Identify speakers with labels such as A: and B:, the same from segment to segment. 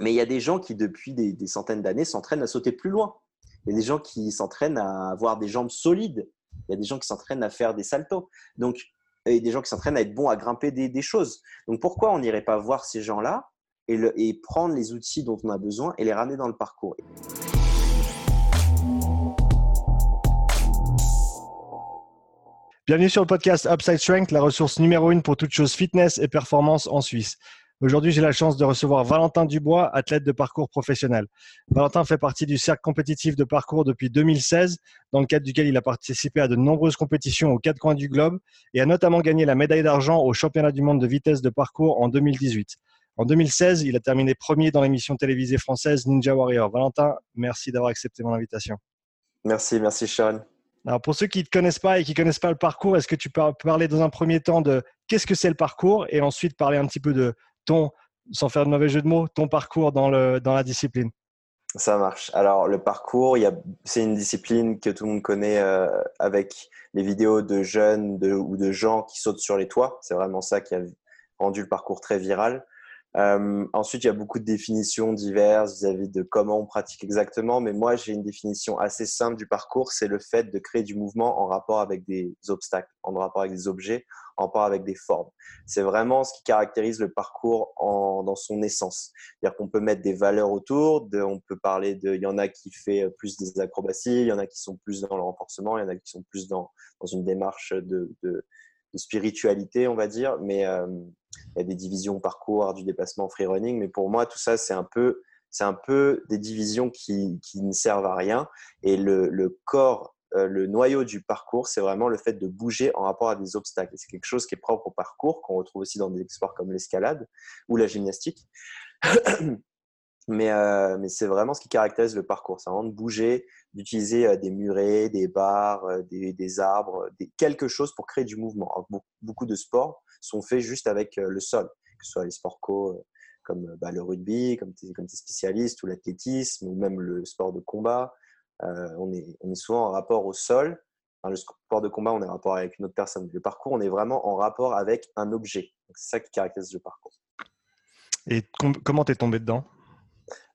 A: Mais il y a des gens qui, depuis des, centaines d'années, s'entraînent à sauter plus loin. Il y a des gens qui s'entraînent à avoir des jambes solides. Il y a des gens qui s'entraînent à faire des saltos. Donc, et des gens qui s'entraînent à être bons à grimper des, choses. Donc, pourquoi on n'irait pas voir ces gens-là et, et prendre les outils dont on a besoin et les ramener dans le parcours?
B: Bienvenue sur le podcast Upside Strength, la ressource numéro une pour toute chose fitness et performance en Suisse. Aujourd'hui, j'ai la chance de recevoir Valentin Dubois, athlète de parcours professionnel. Valentin fait partie du cercle compétitif de parcours depuis 2016, dans le cadre duquel il a participé à de nombreuses compétitions aux quatre coins du globe et a notamment gagné la médaille d'argent au championnat du monde de vitesse de parcours en 2018. En 2016, il a terminé premier dans l'émission télévisée française Ninja Warrior. Valentin, merci d'avoir accepté mon invitation.
A: Merci, merci Sharon.
B: Alors pour ceux qui ne te connaissent pas et qui ne connaissent pas le parcours, est-ce que tu peux parler dans un premier temps de qu'est-ce que c'est le parcours et ensuite parler un petit peu de sans faire de mauvais jeu de mots, ton parcours dans la discipline?
A: Ça marche. Alors le parcours, c'est une discipline que tout le monde connaît euh, avec les vidéos de jeunes ou de gens qui sautent sur les toits. C'est vraiment ça qui a rendu le parcours très viral. Euh, ensuite, il y a beaucoup de définitions diverses vis-à-vis de comment on pratique exactement, mais moi, j'ai une définition assez simple du parcours, c'est le fait de créer du mouvement en rapport avec des obstacles, en rapport avec des objets, en rapport avec des formes. C'est vraiment ce qui caractérise le parcours en, dans son essence. C'est-à-dire qu'on peut mettre des valeurs autour, de, on peut parler de, il y en a qui fait plus des acrobaties, il y en a qui sont plus dans le renforcement, il y en a qui sont plus dans, dans une démarche de, de de spiritualité, on va dire. Mais euh, il y a des divisions parcours, du déplacement, free running. Mais pour moi, tout ça, c'est un peu, c'est un peu des divisions qui, qui, ne servent à rien. Et le, le corps, euh, le noyau du parcours, c'est vraiment le fait de bouger en rapport à des obstacles. C'est quelque chose qui est propre au parcours, qu'on retrouve aussi dans des sports comme l'escalade ou la gymnastique. Mais, euh, mais c'est vraiment ce qui caractérise le parcours. C'est vraiment de bouger, d'utiliser euh, des murets, des barres, des, des arbres, quelque chose pour créer du mouvement. beaucoup de sports sont faits juste avec le sol, que ce soit les sports co comme bah, le rugby, comme tu es, spécialiste, ou l'athlétisme, ou même le sport de combat. on, est, on est souvent en rapport au sol. le sport de combat, on est en rapport avec une autre personne. Le parcours, on est vraiment en rapport avec un objet. C'est ça qui caractérise le parcours.
B: Et comment t'es tombé dedans?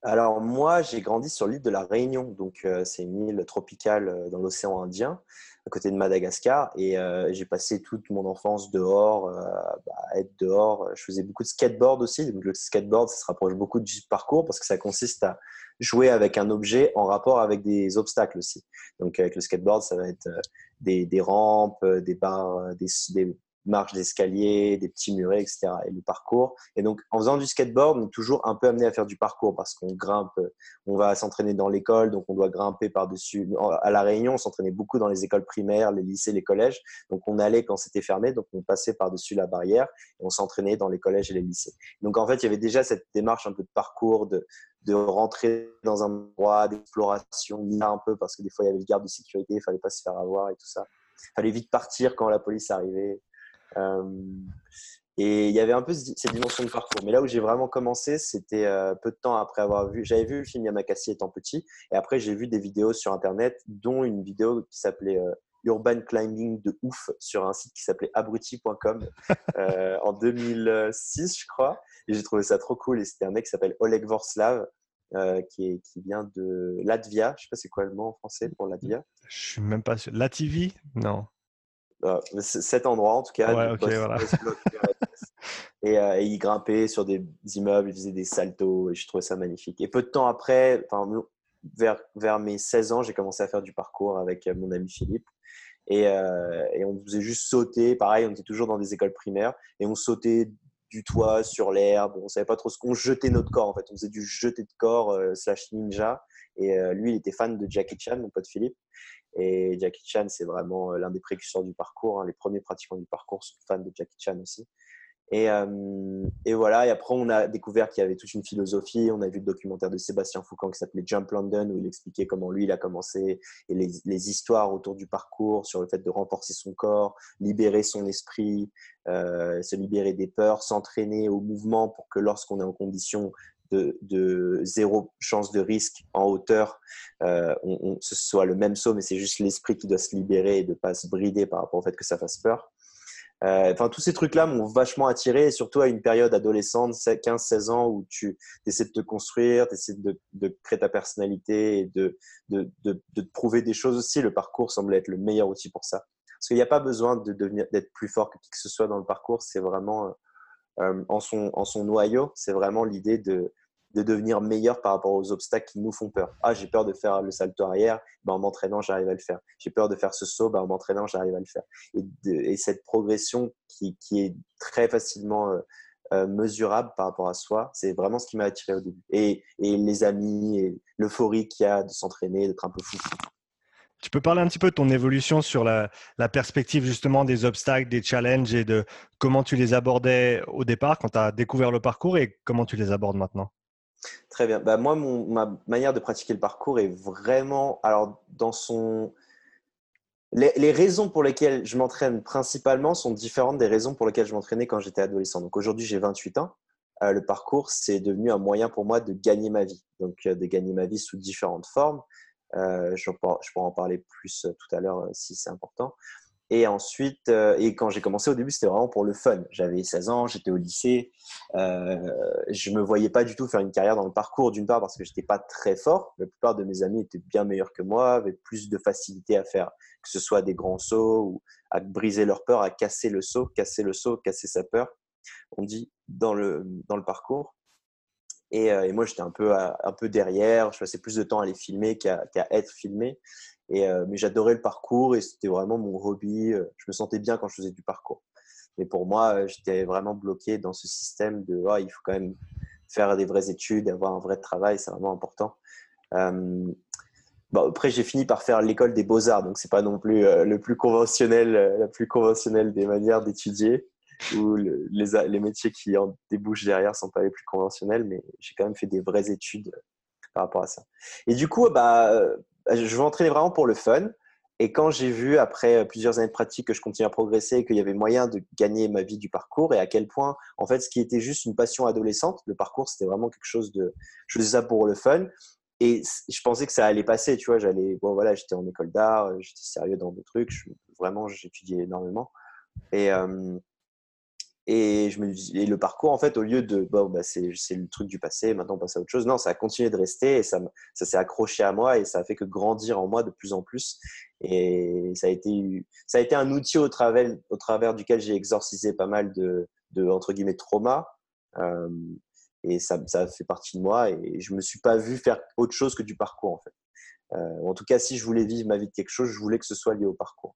A: Alors moi, j'ai grandi sur l'île de la Réunion, donc euh, c'est une île tropicale euh, dans l'océan Indien, à côté de Madagascar, et euh, j'ai passé toute mon enfance dehors, bah, être dehors. Je faisais beaucoup de skateboard aussi, donc le skateboard, ça se rapproche beaucoup du parcours parce que ça consiste à jouer avec un objet en rapport avec des obstacles aussi. Donc avec le skateboard, ça va être des, rampes, des barres, des, marches d'escalier, des petits murets, etc. Et le parcours. Et donc, en faisant du skateboard, on est toujours un peu amené à faire du parcours parce qu'on grimpe, on va s'entraîner dans l'école, donc on doit grimper par-dessus. À La Réunion, on s'entraînait beaucoup dans les écoles primaires, les lycées, les collèges. Donc, on allait quand c'était fermé, donc on passait par-dessus la barrière et on s'entraînait dans les collèges et les lycées. Donc, en fait, il y avait déjà cette démarche un peu de parcours, de, de rentrer dans un endroit d'exploration, un peu parce que des fois, il y avait le garde de sécurité, il fallait pas se faire avoir et tout ça. Il fallait vite partir quand la police arrivait. Euh, et il y avait un peu cette dimension de parcours. Mais là où j'ai vraiment commencé, c'était euh, peu de temps après avoir vu. J'avais vu le film Yamakasi étant petit. Et après, j'ai vu des vidéos sur Internet, dont une vidéo qui s'appelait euh, Urban Climbing de ouf sur un site qui s'appelait abruti.com en 2006, je crois. Et j'ai trouvé ça trop cool. Et c'était un mec qui s'appelle Oleg Vorslav. qui, est, qui vient de Latvia. Je sais pas c'est quoi le mot en français pour Latvia.
B: Je suis même pas sûr. Lativie Non.
A: Euh, cet endroit en tout cas. et, euh, et, il grimpait sur des immeubles, il faisait des saltos et je trouvais ça magnifique. Et peu de temps après, vers, vers mes 16 ans, j'ai commencé à faire du parcours avec mon ami Philippe. Et, euh, et, on faisait juste sauter. Pareil, on était toujours dans des écoles primaires et on sautait du toit sur l'herbe. On savait pas trop ce qu'on jetait notre corps en fait. On faisait du jeté de corps slash ninja. Et lui, il était fan de Jackie Chan, mon pote Philippe. Et Jackie Chan, c'est vraiment euh, l'un des précurseurs du parcours. Hein. Les premiers pratiquants du parcours sont fans de Jackie Chan aussi. Et, euh, et, voilà, et après on a découvert qu'il y avait toute une philosophie. On a vu le documentaire de Sébastien Foucan qui s'appelait Jump London, où il expliquait comment lui il a commencé et les, les, histoires autour du parcours, sur le fait de renforcer son corps, libérer son esprit, euh, se libérer des peurs, s'entraîner au mouvement pour que lorsqu'on est en condition de, zéro chance de risque en hauteur, euh, ce soit le même saut, mais c'est juste l'esprit qui doit se libérer et de ne pas se brider par rapport au fait que ça fasse peur. Euh, enfin, tous ces trucs-là m'ont vachement attiré, surtout à une période adolescente, 15-16 ans, où tu essaies de te construire, tu essaies de, créer ta personnalité et de, de, de, te prouver des choses aussi. Le parcours semble être le meilleur outil pour ça. Parce qu'il n'y a pas besoin d'être plus fort que qui que ce soit dans le parcours. C'est vraiment euh, en, son, en son noyau, c'est vraiment l'idée de, de devenir meilleur par rapport aux obstacles qui nous font peur. Ah, j'ai peur de faire le salto arrière, ben, en m'entraînant, j'arrive à le faire. J'ai peur de faire ce saut, ben, en m'entraînant, j'arrive à le faire. Et, cette progression qui, qui, est très facilement euh, euh, mesurable par rapport à soi, c'est vraiment ce qui m'a attiré au début. Et, et les amis, et l'euphorie qu'il y a de s'entraîner, d'être un peu fou.
B: Tu peux parler un petit peu de ton évolution sur la, perspective justement des obstacles, des challenges et de comment tu les abordais au départ quand tu as découvert le parcours et comment tu les abordes maintenant?
A: Très bien. Bah, moi, ma manière de pratiquer le parcours est vraiment. Alors, dans son. Les, raisons pour lesquelles je m'entraîne principalement sont différentes des raisons pour lesquelles je m'entraînais quand j'étais adolescent. Donc, aujourd'hui, j'ai 28 ans. Euh, le parcours, c'est devenu un moyen pour moi de gagner ma vie. Donc, euh, de gagner ma vie sous différentes formes. Euh, je, pourrais, en parler plus tout à l'heure si c'est important. Et ensuite, euh, et quand j'ai commencé au début, c'était vraiment pour le fun. J'avais 16 ans, j'étais au lycée. Euh, je me voyais pas du tout faire une carrière dans le parcours, d'une part parce que j'étais pas très fort. La plupart de mes amis étaient bien meilleurs que moi, avaient plus de facilité à faire, que ce soit des grands sauts ou à briser leur peur, à casser le saut, casser le saut, casser sa peur. On dit dans le, dans le parcours. Et, euh, et moi, j'étais un peu, un peu derrière. Je passais plus de temps à les filmer qu'à être filmé. Et, euh, mais j'adorais le parcours et c'était vraiment mon hobby. Euh, je me sentais bien quand je faisais du parcours. Mais pour moi, j'étais vraiment bloqué dans ce système de oh, il faut quand même faire des vraies études, avoir un vrai travail, c'est vraiment important. Bon, après, j'ai fini par faire l'école des beaux-arts, donc c'est pas non plus le plus conventionnel, la plus conventionnelle des manières d'étudier, ou les, les, métiers qui en débouchent derrière sont pas les plus conventionnels, mais j'ai quand même fait des vraies études par rapport à ça. Et du coup, bah, je m'entraînais vraiment pour le fun. Et quand j'ai vu, après plusieurs années de pratique, que je continuais à progresser, qu'il y avait moyen de gagner ma vie du parcours et à quel point, en fait, ce qui était juste une passion adolescente, le parcours, c'était vraiment quelque chose de. Je faisais ça pour le fun. Et je pensais que ça allait passer, tu vois. J'allais, bon, voilà, j'étais en école d'art, j'étais sérieux dans des trucs, vraiment, j'étudiais énormément. Et, euh, et, je me et le parcours, en fait, au lieu de bon, bah, c'est le truc du passé, maintenant on passe à autre chose, non, ça a continué de rester et ça, ça s'est accroché à moi et ça a fait que grandir en moi de plus en plus. Et ça a été, ça a été un outil au travers, au travers duquel j'ai exorcisé pas mal de, de entre guillemets, traumas. Euh, et ça, ça fait partie de moi et je me suis pas vu faire autre chose que du parcours, en fait. Euh, en tout cas, si je voulais vivre ma vie de quelque chose, je voulais que ce soit lié au parcours.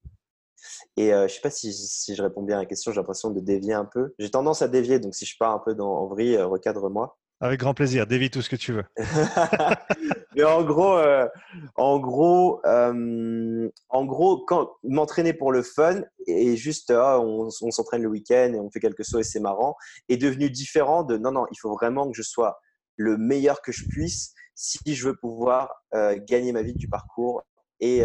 A: Et euh, je ne sais pas si, si, je réponds bien à la question, j'ai l'impression de dévier un peu. J'ai tendance à dévier, donc si je pars un peu dans, en vrille, euh, recadre-moi.
B: Avec grand plaisir, dévie tout ce que tu veux.
A: Mais en gros, euh, en gros, en gros, quand m'entraîner pour le fun et juste, ah, on, s'entraîne le week-end et on fait quelques sauts et c'est marrant, est devenu différent de non, non, il faut vraiment que je sois le meilleur que je puisse si je veux pouvoir gagner ma vie du parcours et,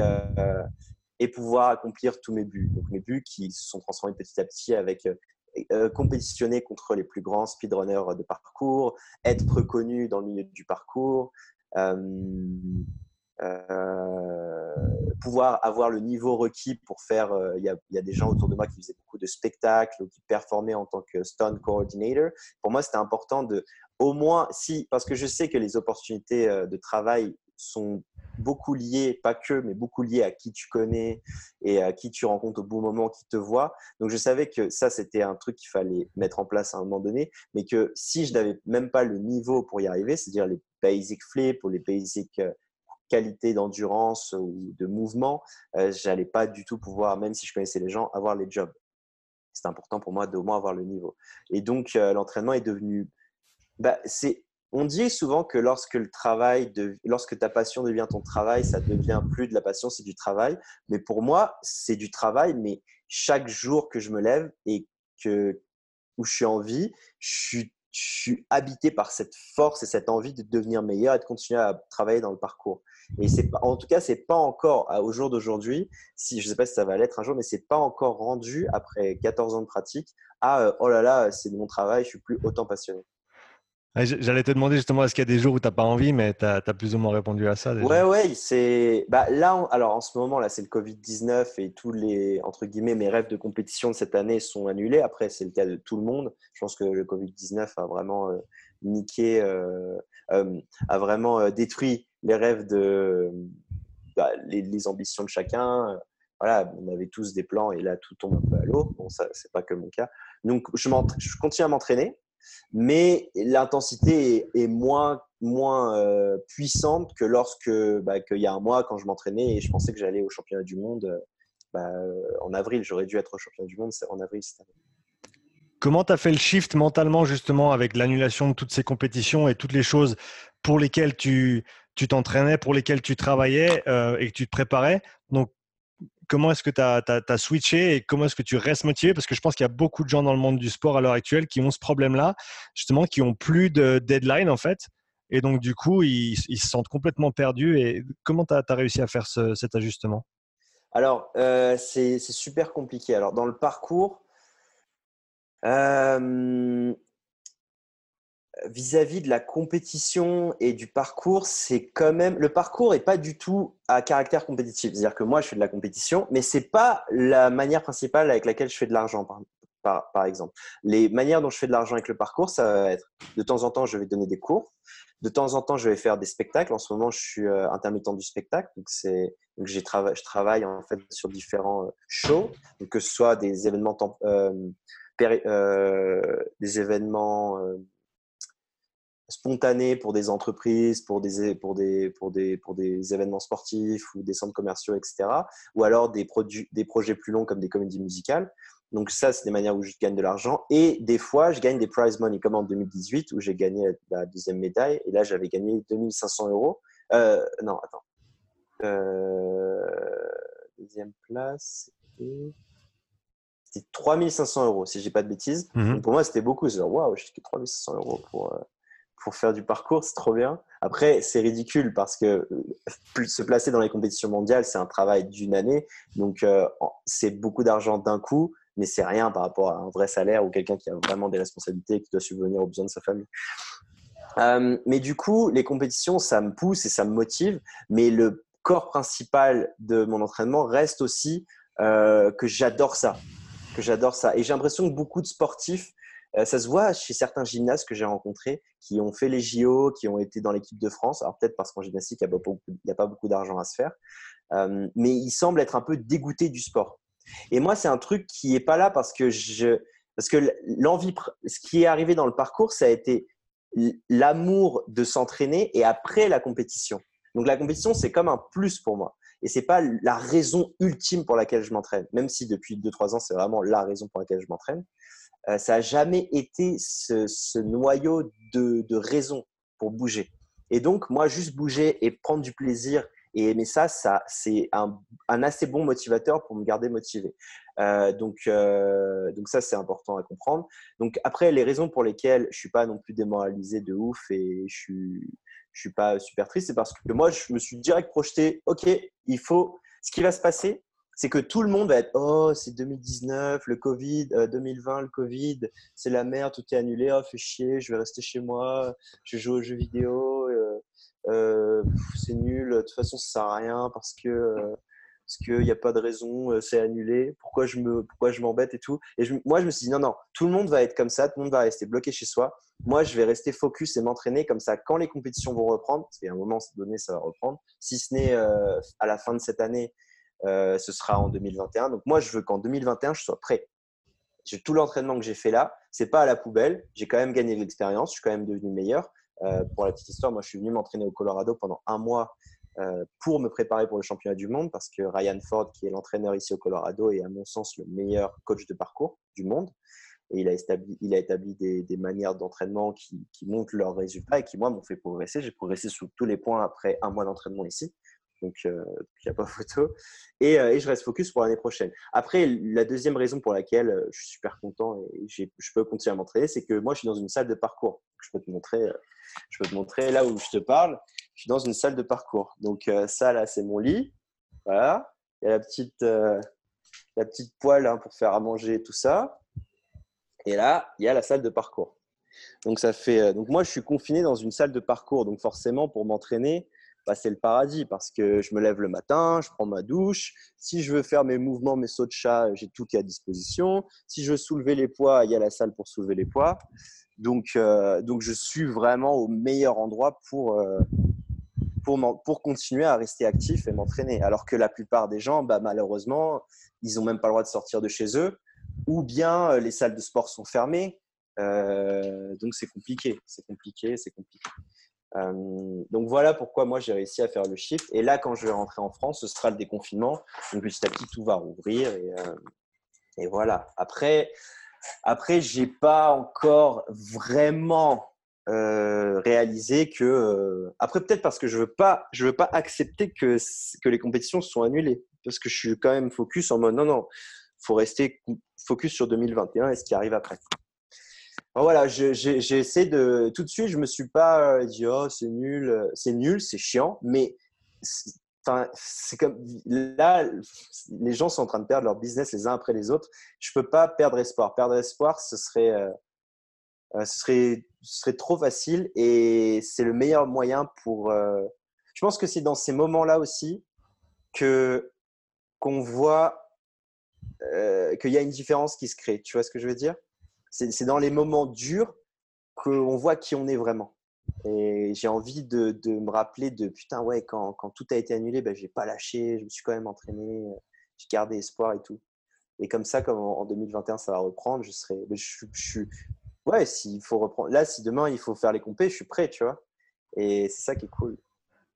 A: et pouvoir accomplir tous mes buts. Donc mes buts qui se sont transformés petit à petit avec euh, euh, compétitionner contre les plus grands speedrunners de parcours, être reconnu dans le milieu du parcours, euh, pouvoir avoir le niveau requis pour faire. Il y, a des gens autour de moi qui faisaient beaucoup de spectacles ou qui performaient en tant que stunt coordinator. Pour moi, c'était important de, au moins, si, parce que je sais que les opportunités de travail sont beaucoup liés, pas que, mais beaucoup liés à qui tu connais et à qui tu rencontres au bon moment, qui te voit. Donc je savais que ça, c'était un truc qu'il fallait mettre en place à un moment donné, mais que si je n'avais même pas le niveau pour y arriver, c'est-à-dire les basic flips ou les basic euh, qualités d'endurance ou de mouvement, euh, j'allais pas du tout pouvoir, même si je connaissais les gens, avoir les jobs. C'est important pour moi d'au moins avoir le niveau. Et donc euh, l'entraînement est devenu, bah, c'est on dit souvent que lorsque le travail, de, lorsque ta passion devient ton travail, ça devient plus de la passion, c'est du travail. Mais pour moi, c'est du travail, mais chaque jour que je me lève et que où je suis en vie, je suis, habité par cette force et cette envie de devenir meilleur et de continuer à travailler dans le parcours. Et c'est en tout cas, c'est pas encore au jour d'aujourd'hui. Si je sais pas si ça va l'être un jour, mais c'est pas encore rendu après 14 ans de pratique à oh là là, c'est mon travail, je suis plus autant passionné.
B: J'allais te demander justement, est-ce qu'il y a des jours où tu n'as pas envie, mais tu as, plus ou moins répondu à ça déjà?
A: Ouais, ouais, c'est. Bah, là, alors en ce moment, là, c'est le Covid-19 et tous les, entre guillemets, mes rêves de compétition de cette année sont annulés. Après, c'est le cas de tout le monde. Je pense que le Covid-19 a vraiment euh, niqué, euh, euh, a vraiment détruit les rêves de. Bah, les, ambitions de chacun. Voilà, on avait tous des plans et là, tout tombe un peu à l'eau. Bon, ça, c'est pas que mon cas. Donc, je continue à m'entraîner mais l'intensité est, moins, moins euh, puissante que lorsque, bah, y a un mois, quand je m'entraînais et je pensais que j'allais au championnat du monde euh, bah, en avril. J'aurais dû être au championnat du monde en avril cette année.
B: Comment tu as fait le shift mentalement justement avec l'annulation de toutes ces compétitions et toutes les choses pour lesquelles tu t'entraînais, pour lesquelles tu travaillais euh, et que tu te préparais? Comment est-ce que tu as, switché et comment est-ce que tu restes motivé? Parce que je pense qu'il y a beaucoup de gens dans le monde du sport à l'heure actuelle qui ont ce problème-là, justement, qui ont plus de deadline en fait. Et donc, du coup, ils, se sentent complètement perdus. Et comment tu as, réussi à faire cet ajustement?
A: Alors, euh, c'est super compliqué. Alors, dans le parcours, euh, vis-à-vis de la compétition et du parcours, c'est quand même le parcours n'est pas du tout à caractère compétitif. C'est-à-dire que moi, je fais de la compétition, mais c'est pas la manière principale avec laquelle je fais de l'argent, par, exemple. Les manières dont je fais de l'argent avec le parcours, ça va être de temps en temps, je vais donner des cours. De temps en temps, je vais faire des spectacles. En ce moment, je suis euh, intermittent du spectacle, donc c'est j'ai je travaille en fait sur différents euh, shows, que ce soit des événements euh, des événements spontané pour des entreprises, pour des, pour, des, pour, des, pour des événements sportifs ou des centres commerciaux, etc. Ou alors des, produits, des projets plus longs comme des comédies musicales. Donc ça, c'est des manières où je gagne de l'argent. Et des fois, je gagne des prize money, comme en 2018 où j'ai gagné la deuxième médaille. Et là, j'avais gagné 2500 euros. Euh, non, attends. Euh, deuxième place, c'était 3500 euros, si je dis pas de bêtises. Mhm. pour moi, c'était beaucoup. C'est genre, waouh, j'ai 3500 euros pour, euh, pour faire du parcours, c'est trop bien. Après, c'est ridicule parce que euh, se placer dans les compétitions mondiales, c'est un travail d'une année. Donc, euh, c'est beaucoup d'argent d'un coup, mais c'est rien par rapport à un vrai salaire ou quelqu'un qui a vraiment des responsabilités et qui doit subvenir aux besoins de sa famille. Euh, mais du coup, les compétitions, ça me pousse et ça me motive. Mais le corps principal de mon entraînement reste aussi que j'adore ça. Que j'adore ça. Et j'ai l'impression que beaucoup de sportifs ça se voit chez certains gymnastes que j'ai rencontrés qui ont fait les JO, qui ont été dans l'équipe de France. Alors peut-être parce qu'en gymnastique, il n'y a, pas beaucoup d'argent à se faire. Euh, mais ils semblent être un peu dégoûtés du sport. Et moi, c'est un truc qui n'est pas là parce que parce que l'envie, ce qui est arrivé dans le parcours, ça a été l'amour de s'entraîner et après la compétition. Donc la compétition, c'est comme un plus pour moi. Et c'est pas la raison ultime pour laquelle je m'entraîne, même si depuis 2-3 ans, c'est vraiment la raison pour laquelle je m'entraîne. Euh, ça n'a jamais été ce, noyau de, raison pour bouger. Et donc, moi, juste bouger et prendre du plaisir et aimer ça, ça c'est un, assez bon motivateur pour me garder motivé. Euh, donc, euh, donc ça, c'est important à comprendre. Donc après, les raisons pour lesquelles je suis pas non plus démoralisé de ouf et je suis, je suis pas super triste, c'est parce que moi, je me suis direct projeté. Ok, il faut. Ce qui va se passer, c'est que tout le monde va être oh c'est 2019 le Covid 2020 euh, le Covid c'est la merde tout est annulé oh fais chier je vais rester chez moi je joue aux jeux vidéo euh, euh, c'est nul de toute façon ça sert à rien parce que parce qu'il n'y a pas de raison c'est annulé pourquoi je me pourquoi je m'embête et tout. Et moi je me suis dit non non tout le monde va être comme ça tout le monde va rester bloqué chez soi. Moi je vais rester focus et m'entraîner comme ça quand les compétitions vont reprendre parce qu'à un moment donné ça va reprendre. Si ce n'est à la fin de cette année euh, ce sera en 2021. Donc moi, je veux qu'en 2021, je sois prêt. J'ai tout l'entraînement que j'ai fait là, c'est pas à la poubelle. J'ai quand même gagné l'expérience. Je suis quand même devenu meilleur. Euh, pour la petite histoire, moi, je suis venu m'entraîner au Colorado pendant un mois euh, pour me préparer pour le championnat du monde parce que Ryan Ford, qui est l'entraîneur ici au Colorado, est à mon sens le meilleur coach de parcours du monde. Et il a établi, il a établi des, manières d'entraînement qui, qui, montrent leurs résultats et qui, moi, m'ont fait progresser. J'ai progressé sous tous les points après un mois d'entraînement ici donc euh, il n'y a pas photo. Euh, et, je reste focus pour l'année prochaine. Après, la deuxième raison pour laquelle euh, je suis super content et je peux continuer à m'entraîner, c'est que moi, je suis dans une salle de parcours. Je peux te montrer, je peux te montrer là où je te parle. Je suis dans une salle de parcours. Donc ça, là, c'est mon lit. Voilà. Il y a la petite, la petite poêle hein, pour faire à manger tout ça. Et là, il y a la salle de parcours. Donc, ça fait, donc moi, je suis confiné dans une salle de parcours. Donc forcément, pour m'entraîner, bah, c'est le paradis parce que je me lève le matin, je prends ma douche. Si je veux faire mes mouvements, mes sauts de chat, j'ai tout qui est à disposition. Si je veux soulever les poids, il y a la salle pour soulever les poids. Donc, euh, donc je suis vraiment au meilleur endroit pour, euh, pour, pour continuer à rester actif et m'entraîner. Alors que la plupart des gens, bah, malheureusement, ils n'ont même pas le droit de sortir de chez eux ou bien euh, les salles de sport sont fermées. donc c'est compliqué, c'est compliqué, c'est compliqué. Euh, donc voilà pourquoi moi j'ai réussi à faire le shift. Et là, quand je vais rentrer en France, ce sera le déconfinement. Donc petit à petit, tout va rouvrir. Et, euh, voilà. Après, après j'ai pas encore vraiment euh, réalisé que. après, peut-être parce que je veux veux pas accepter que, que les compétitions sont annulées. Parce que je suis quand même focus en mode non, non, faut rester focus sur 2021 et ce qui arrive après voilà, j'ai essayé de. Tout de suite, je me suis pas euh, dit, oh, c'est nul, euh, c'est nul, c'est chiant, mais c'est comme là, les gens sont en train de perdre leur business les uns après les autres. Je peux pas perdre espoir. Perdre espoir, ce serait, euh, ce serait, ce serait trop facile et c'est le meilleur moyen pour. je pense que c'est dans ces moments-là aussi que qu'on voit qu'il y a une différence qui se crée. Tu vois ce que je veux dire? C'est dans les moments durs qu'on voit qui on est vraiment. Et j'ai envie de, me rappeler de putain, ouais, quand, tout a été annulé, ben, j'ai pas lâché, je me suis quand même entraîné, j'ai gardé espoir et tout. Et comme ça, comme en, 2021, ça va reprendre, je serai. Je, je, ouais, s'il faut reprendre. Là, si demain il faut faire les compés, je suis prêt, tu vois. Et c'est ça qui est cool.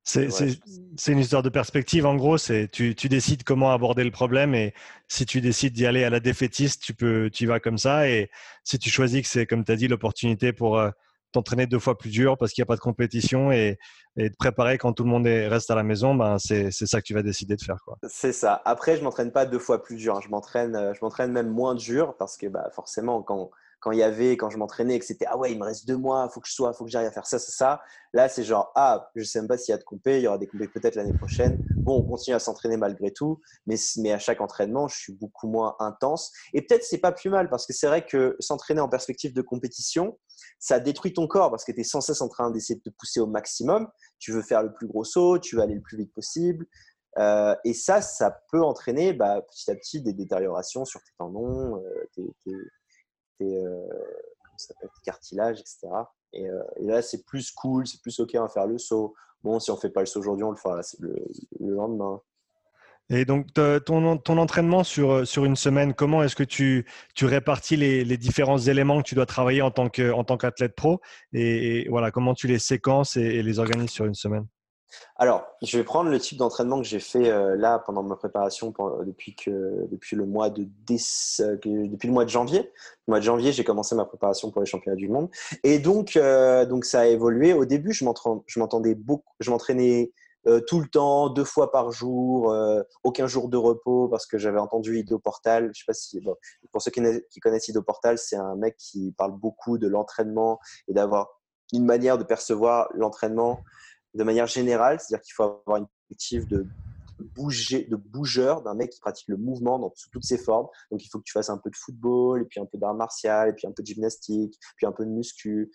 B: C'est une histoire de perspective. En gros, c'est tu, tu, décides comment aborder le problème et si tu décides d'y aller à la défaitiste, tu peux, tu y vas comme ça. Et si tu choisis que c'est, comme tu as dit, l'opportunité pour euh, t'entraîner deux fois plus dur parce qu'il n'y a pas de compétition et, et te préparer quand tout le monde reste à la maison, ben c'est ça que tu vas décider de faire.
A: C'est ça. Après, je m'entraîne pas deux fois plus dur. Hein. Je m'entraîne, euh, je m'entraîne même moins dur parce que bah, forcément, quand quand il y avait, quand je m'entraînais que c'était ah ouais, il me reste deux mois, faut que je sois, faut que j'arrive à faire ça, ça, ça. Là, c'est genre ah, je sais même pas s'il y a de compé, il y aura des compé peut-être l'année prochaine. Bon, on continue à s'entraîner malgré tout, mais, mais à chaque entraînement, je suis beaucoup moins intense. Et peut-être c'est pas plus mal parce que c'est vrai que s'entraîner en perspective de compétition, ça détruit ton corps parce que tu es sans cesse en train d'essayer de te pousser au maximum. Tu veux faire le plus gros saut, tu veux aller le plus vite possible. Euh, et ça, ça peut entraîner bah, petit à petit des détériorations sur tes tendons, euh, tes, euh, cartilage, etc. Euh, et, là, c'est plus cool, c'est plus OK à faire le saut. Bon, si on fait pas le saut aujourd'hui, on le fera le, lendemain.
B: Et donc, ton, ton, entraînement sur, euh, sur une semaine, comment est-ce que tu, tu répartis les, les, différents éléments que tu dois travailler en tant qu'athlète pro? Et, voilà, comment tu les séquences et les organises sur une semaine?
A: Alors, je vais prendre le type d'entraînement que j'ai fait euh, là pendant ma préparation depuis, que, depuis, le mois de euh, depuis le mois de janvier. Le mois de janvier, j'ai commencé ma préparation pour les championnats du monde. Et donc, euh, donc ça a évolué. Au début, je m'entraînais beaucoup, je m'entraînais tout le temps, deux fois par jour, aucun jour de repos parce que j'avais entendu Ido Portal. Je sais pas si, pour ceux qui connaissent Ido Portal, c'est un mec qui parle beaucoup de l'entraînement et d'avoir une manière de percevoir l'entraînement de manière générale, c'est-à-dire qu'il faut avoir une perspective de bouger, de bougeur, d'un mec qui pratique le mouvement dans toutes ses formes. Donc il faut que tu fasses un peu de football, et puis un peu d'art martial, et puis un peu de gymnastique, puis un peu de muscu,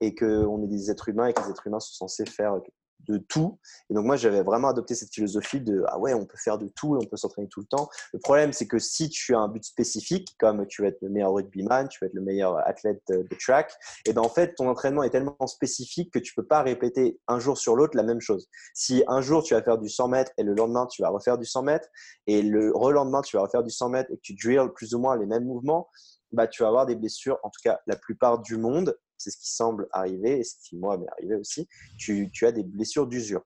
A: et qu'on est des êtres humains et que les êtres humains sont censés faire de tout. Et donc moi, j'avais vraiment adopté cette philosophie de ah ouais, on peut faire de tout et on peut s'entraîner tout le temps. Le problème, c'est que si tu as un but spécifique, comme tu veux être le meilleur rugbyman, tu veux être le meilleur athlète de track, et ben en fait, ton entraînement est tellement spécifique que tu peux pas répéter un jour sur l'autre la même chose. Si un jour tu vas faire du 100 mètres et le lendemain tu vas refaire du 100 mètres et le relendemain tu vas refaire du 100 mètres et que tu drills plus ou moins les mêmes mouvements, bah, tu vas avoir des blessures, en tout cas la plupart du monde, c'est ce qui semble arriver et ce qui, moi, m'est arrivé aussi, tu, as des blessures d'usure.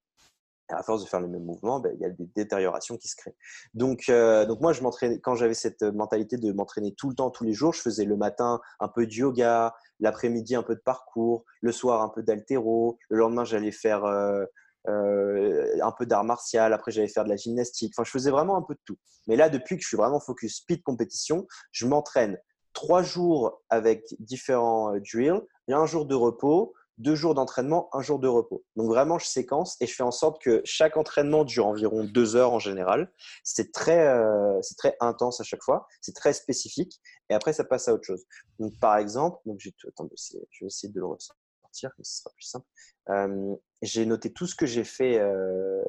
A: À force de faire le même mouvement, ben, il y a des détériorations qui se créent. Donc, euh, moi, je quand j'avais cette mentalité de m'entraîner tout le temps, tous les jours, je faisais le matin un peu de yoga, l'après-midi un peu de parcours, le soir un peu d'altéro, le lendemain j'allais faire euh, euh, un peu d'art martial, après j'allais faire de la gymnastique. Enfin, je faisais vraiment un peu de tout. Mais là, depuis que je suis vraiment focus speed compétition, je m'entraîne trois jours avec différents drills, il y a un jour de repos, deux jours d'entraînement, un jour de repos. Donc vraiment, je séquence et je fais en sorte que chaque entraînement dure environ deux heures en général. C'est très, euh, c'est très intense à chaque fois, c'est très spécifique et après ça passe à autre chose. Donc par exemple, donc j'ai, attendez, je vais essayer de le ressortir, ce sera plus simple. Euh, j'ai noté tout ce que j'ai fait. Euh,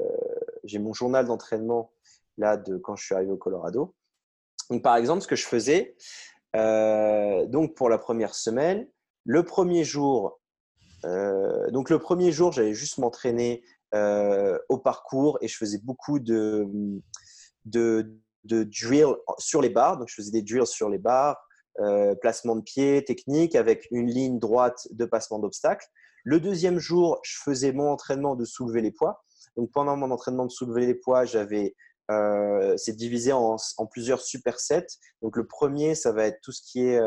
A: j'ai mon journal d'entraînement là de quand je suis arrivé au Colorado. Donc par exemple, ce que je faisais, donc pour la première semaine, le premier jour, euh, donc le premier jour, j'allais juste m'entraîner euh, au parcours et je faisais beaucoup de, de, de drills sur les barres. Donc je faisais des drills sur les barres, euh, placement de pied, technique avec une ligne droite de passement d'obstacles. Le deuxième jour, je faisais mon entraînement de soulever les poids. Donc pendant mon entraînement de soulever les poids, j'avais c'est divisé en, en, plusieurs supersets. Donc le premier, ça va être tout ce qui est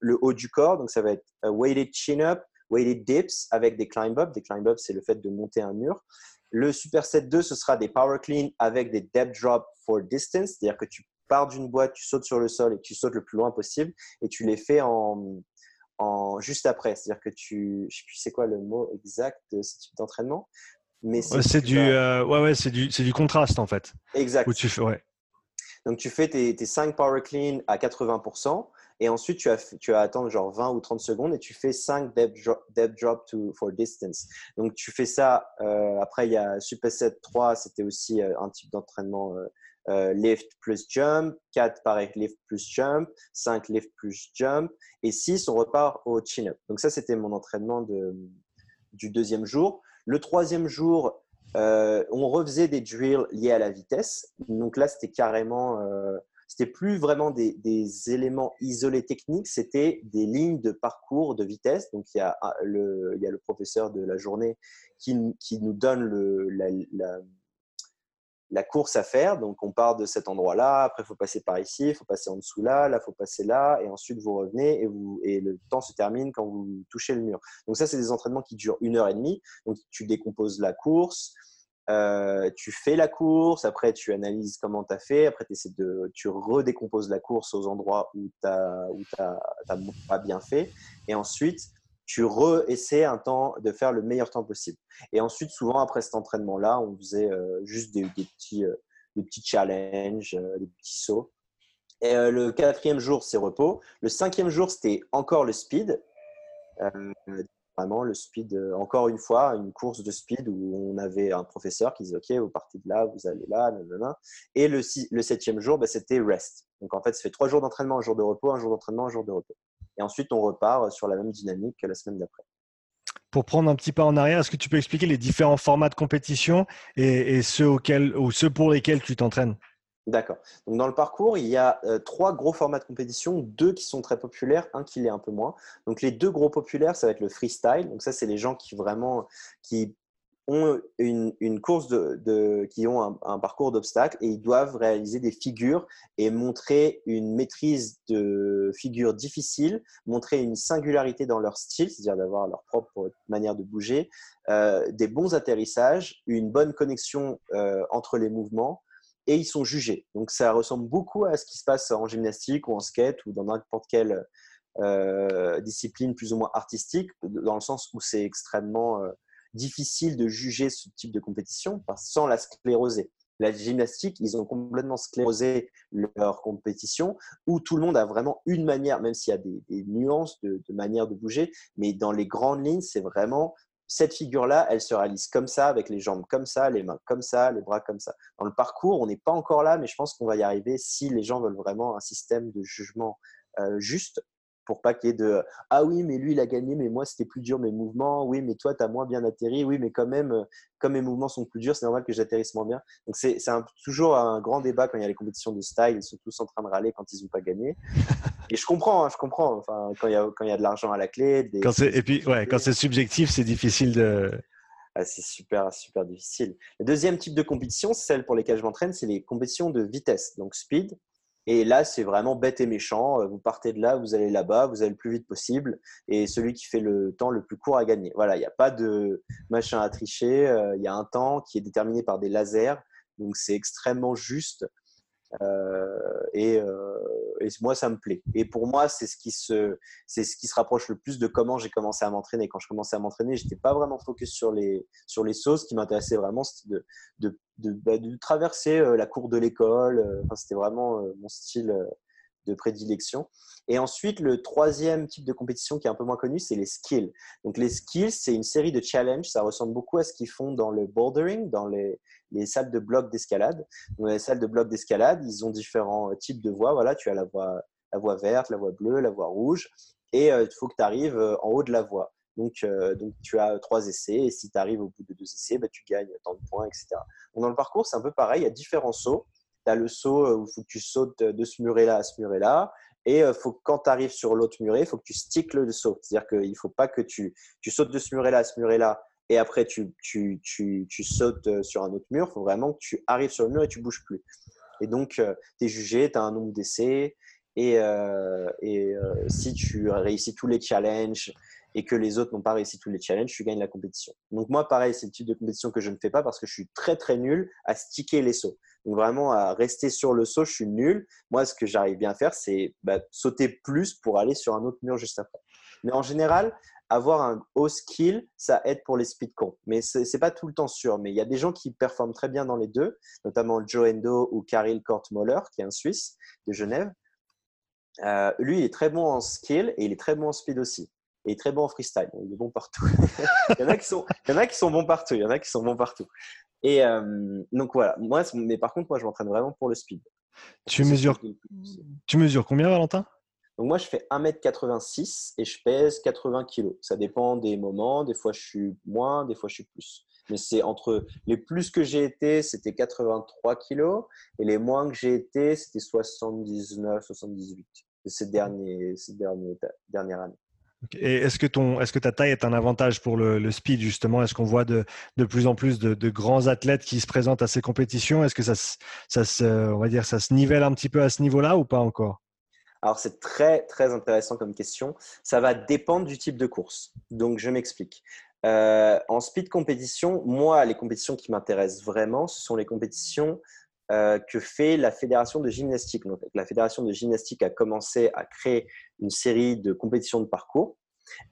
A: le haut du corps. Donc ça va être weighted chin-up, weighted dips avec des climb-up. Des climb-up, c'est le fait de monter un mur. Le superset 2, ce sera des power clean avec des depth drop for distance, c'est-à-dire que tu pars d'une boîte, tu sautes sur le sol et tu sautes le plus loin possible et tu les fais en, en juste après. C'est-à-dire que tu, je sais plus c'est quoi le mot exact de ce type d'entraînement,
B: mais c'est du, euh, ouais, ouais, c'est du, du, contraste en fait.
A: Exact.
B: Où tu fais, ouais.
A: Donc tu fais tes, tes 5 power clean à 80%. Et ensuite, tu as, tu as attendre genre 20 ou 30 secondes et tu fais 5 depth drop, drop to, for distance. Donc, tu fais ça. Euh, après, il y a Superset 3, c'était aussi euh, un type d'entraînement euh, euh, lift plus jump. 4, pareil, lift plus jump. 5, lift plus jump. Et 6, on repart au chin-up. Donc, ça, c'était mon entraînement de, du deuxième jour. Le troisième jour, euh, on refaisait des drills liés à la vitesse. Donc là, c'était carrément euh, c'était plus vraiment des, éléments isolés techniques, c'était des lignes de parcours de vitesse. Donc, il y a le, il y a le professeur de la journée qui, qui nous donne le, la, course à faire. Donc, on part de cet endroit-là, après, il faut passer par ici, il faut passer en dessous là, là, il faut passer là, et ensuite, vous revenez et le temps se termine quand vous touchez le mur. Donc, ça, c'est des entraînements qui durent une heure et demie. Donc, tu décomposes la course, euh, tu fais la course, après tu analyses comment tu as fait, après de, tu redécomposes la course aux endroits où tu n'as pas bien fait, et ensuite tu re-essaies un temps de faire le meilleur temps possible. Et ensuite, souvent après cet entraînement-là, on faisait euh, juste des, petits, euh, des petits challenges, des petits sauts. Et le quatrième jour, c'est repos. Le cinquième jour, c'était encore le speed vraiment le speed, euh, encore une fois, une course de speed où on avait un professeur qui disait OK, vous partez de là, vous allez là, nanana. Et le, le septième jour, bah, c'était rest. Donc en fait, ça fait trois jours d'entraînement, un jour de repos, un jour d'entraînement, un jour de repos. Et ensuite, on repart sur la même dynamique que la semaine d'après.
B: Pour prendre un petit pas en arrière, est-ce que tu peux expliquer les différents formats de compétition et, ceux, auxquels, ou ceux pour lesquels tu t'entraînes?
A: D'accord. Donc dans le parcours, il y a euh, trois gros formats de compétition, deux qui sont très populaires, un qui l'est un peu moins. Donc les deux gros populaires, ça va être le freestyle. Donc ça, c'est les gens qui vraiment qui ont une, course qui ont un, parcours d'obstacles et ils doivent réaliser des figures et montrer une maîtrise de figures difficiles, montrer une singularité dans leur style, c'est-à-dire d'avoir leur propre manière de bouger, euh, des bons atterrissages, une bonne connexion euh, entre les mouvements et ils sont jugés. Donc ça ressemble beaucoup à ce qui se passe en gymnastique ou en skate ou dans n'importe quelle euh, discipline plus ou moins artistique, dans le sens où c'est extrêmement difficile de juger ce type de compétition sans la scléroser. La gymnastique, ils ont complètement sclérosé leur compétition, où tout le monde a vraiment une manière, même s'il y a des, nuances de, manière de bouger, mais dans les grandes lignes, c'est vraiment cette figure-là, elle se réalise comme ça, avec les jambes comme ça, les mains comme ça, les bras comme ça. Dans le parcours, on n'est pas encore là, mais je pense qu'on va y arriver si les gens veulent vraiment un système de jugement euh, juste pour pas qu'il y ait de ah oui mais lui il a gagné mais moi c'était plus dur mes mouvements oui mais toi tu as moins bien atterri oui mais quand même comme mes mouvements sont plus durs c'est normal que j'atterrisse moins bien donc c'est toujours un grand débat quand il y a les compétitions de style ils sont tous en train de râler quand ils n'ont pas gagné et je comprends hein, je comprends enfin quand il y a quand il y a de l'argent à la clé
B: quand et puis ouais quand c'est subjectif c'est difficile de
A: ah, c'est super, super difficile. Le deuxième type de compétition, celle pour lesquelles je m'entraîne, c'est les compétitions de vitesse, donc speed. Et là, c'est vraiment bête et méchant. Euh, vous partez de là, vous allez là-bas, vous allez le plus vite possible. Et celui qui fait le temps le plus court a gagné. Voilà, il n'y a pas de machin à tricher. Euh, il y a un temps qui est déterminé par des lasers. Donc, c'est extrêmement juste. Et, et, moi, ça me plaît. Et pour moi, c'est ce qui se, c'est ce qui se rapproche le plus de comment j'ai commencé à m'entraîner. Quand je commençais à m'entraîner, j'étais pas vraiment focus sur les, sur les sauts. Ce qui m'intéressait vraiment, c'était de, de, de, bah, traverser la cour de l'école. Enfin, c'était vraiment mon style de prédilection. Et ensuite, le troisième type de compétition qui est un peu moins connu, c'est les skills. Donc, les skills, c'est une série de challenges. Ça ressemble beaucoup à ce qu'ils font dans le bouldering, dans les, les salles de blocs d'escalade. Dans les salles de blocs d'escalade, ils ont différents types de voies. Voilà, tu as la voie, la voie verte, la voie bleue, la voie rouge. Et euh, il faut que tu arrives euh, en haut de la voie. Donc, euh, donc, tu as trois essais et si tu arrives au bout de deux essais, bah, tu gagnes tant de points, etc. Dans le parcours, c'est un peu pareil. Il y a différents sauts. Tu as le saut où il faut que tu sautes de ce muret-là à ce muret-là. Et euh, faut, quand tu arrives sur l'autre muret, il faut que tu sticks le saut. C'est-à-dire qu'il ne faut pas que tu, tu sautes de ce muret-là à ce muret-là et après tu, tu, tu, tu, sautes euh, sur un autre mur. Il faut vraiment que tu arrives sur le mur et tu bouges plus. Et donc, euh, tu es jugé, tu as un nombre d'essais. Et, et si tu réussis tous les challenges et que les autres n'ont pas réussi tous les challenges, tu gagnes la compétition. Donc moi, pareil, c'est le type de compétition que je ne fais pas parce que je suis très très nul à sticker les sauts. Donc vraiment à rester sur le saut, je suis nul. Moi, ce que j'arrive bien à faire, c'est bah, sauter plus pour aller sur un autre mur juste après. Mais en général, avoir un haut skill, ça aide pour les speed comp. Mais ce n'est pas tout le temps sûr. Mais il y a des gens qui performent très bien dans les deux, notamment Joe Endo ou Karil Kortmoller, qui est un Suisse de Genève. Euh, lui, il est très bon en skill et il est très bon en speed aussi. Et il est très bon en freestyle. il est bon partout. il, y en a qui sont, il y en a qui sont bons partout. Il y en a qui sont bons partout. Et euh, donc voilà, moi, mais par contre, moi, je m'entraîne vraiment pour le speed.
B: Tu mesures, tu mesures combien, Valentin?
A: Donc moi, je fais 1m86 et je pèse 80 kg. Ça dépend des moments. Des fois, je suis moins, des fois, je suis plus. Mais c'est entre les plus que j'ai été, c'était 83 kg et les moins que j'ai été, c'était 79, 78 ces, derniers, ces derniers, dernières années.
B: Et est-ce que, ton, est-ce que ta taille est un avantage pour le, speed, justement? Est-ce qu'on voit de, de, plus en plus de, grands athlètes qui se présentent à ces compétitions? Est-ce que ça, ça, se, on va dire, ça se nivelle un petit peu à ce niveau-là ou pas encore?
A: Alors, c'est très, très intéressant comme question. Ça va dépendre du type de course. Donc, je m'explique. Euh, en speed compétition, moi, les compétitions qui m'intéressent vraiment, ce sont les compétitions euh, que fait la fédération de gymnastique. Donc, la fédération de gymnastique a commencé à créer une série de compétitions de parcours.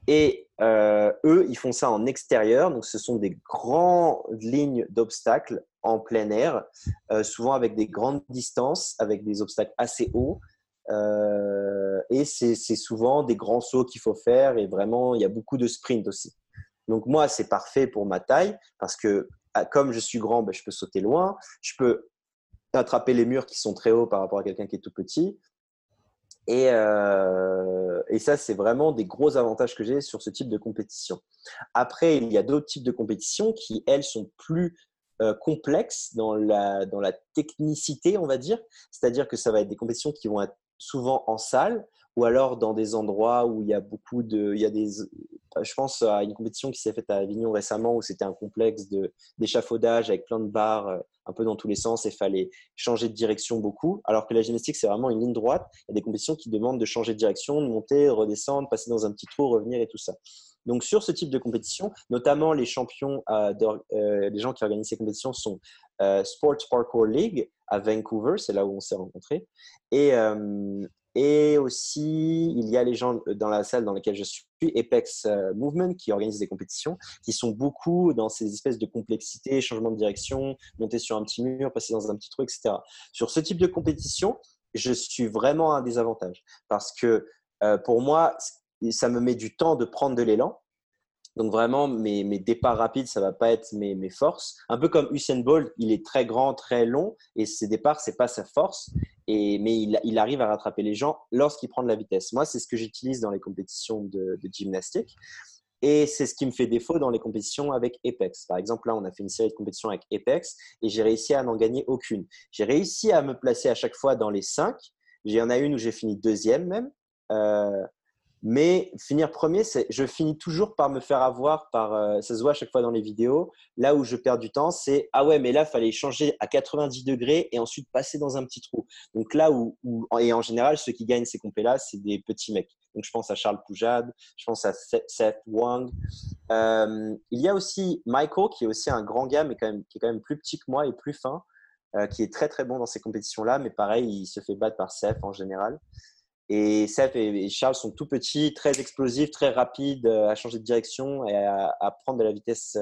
A: Et euh, eux, ils font ça en extérieur. Donc, ce sont des grandes lignes d'obstacles en plein air, souvent avec des grandes distances, avec des obstacles assez hauts. Et c'est souvent des grands sauts qu'il faut faire. Et vraiment, il y a beaucoup de sprint aussi. Donc, moi, c'est parfait pour ma taille parce que ah, comme je suis grand, ben, je peux sauter loin. Je peux attraper les murs qui sont très hauts par rapport à quelqu'un qui est tout petit. Et, euh, et ça, c'est vraiment des gros avantages que j'ai sur ce type de compétition. Après, il y a d'autres types de compétitions qui, elles, sont plus euh, complexes dans la, dans la technicité, on va dire. C'est-à-dire que ça va être des compétitions qui vont être souvent en salle ou alors dans des endroits où il y a beaucoup de. Il y a des, je pense à une compétition qui s'est faite à Avignon récemment où c'était un complexe d'échafaudage avec plein de barres euh, un peu dans tous les sens et fallait changer de direction beaucoup. Alors que la gymnastique, c'est vraiment une ligne droite. Il y a des compétitions qui demandent de changer de direction, de monter, redescendre, passer dans un petit trou, revenir et tout ça. Donc sur ce type de compétition, notamment les champions, euh, euh, les gens qui organisent ces compétitions sont Sports Parkour League à Vancouver, c'est là où on s'est rencontrés, et, et aussi, il y a les gens dans la salle dans laquelle je suis, Apex euh, Movement, qui organise des compétitions, qui sont beaucoup dans ces espèces de complexité, changement de direction, monter sur un petit mur, passer dans un petit trou, etc. Sur ce type de compétition, je suis vraiment à un désavantage parce que euh, pour moi, ça me met du temps de prendre de l'élan. Donc vraiment, mes, mes, départs rapides, ça va pas être mes, forces. Un peu comme Usain Bolt, il est très grand, très long, et ses départs, c'est pas sa force. Et, mais il, arrive à rattraper les gens lorsqu'il prend de la vitesse. Moi, c'est ce que j'utilise dans les compétitions de, de gymnastique. Et c'est ce qui me fait défaut dans les compétitions avec Apex. Par exemple, là, on a fait une série de compétitions avec Apex et j'ai réussi à n'en gagner aucune. J'ai réussi à me placer à chaque fois dans les cinq. Il y en a une où j'ai fini deuxième même. Euh, mais finir premier, je finis toujours par me faire avoir par, euh, ça se voit à chaque fois dans les vidéos. Là où je perds du temps, c'est ah ouais, mais là, il fallait changer à 90 degrés et ensuite passer dans un petit trou. Donc là où, et en général, ceux qui gagnent ces compés-là, c'est des petits mecs. Donc je pense à Charles Poujade, je pense à Seth Wang. Euh, il y a aussi Michael, qui est aussi un grand gars, mais quand même, qui est quand même plus petit que moi et plus fin. qui est très très bon dans ces compétitions-là, mais pareil, il se fait battre par Seth en général. Et Seth et Charles sont tout petits, très explosifs, très rapides à changer de direction et à, à prendre de la vitesse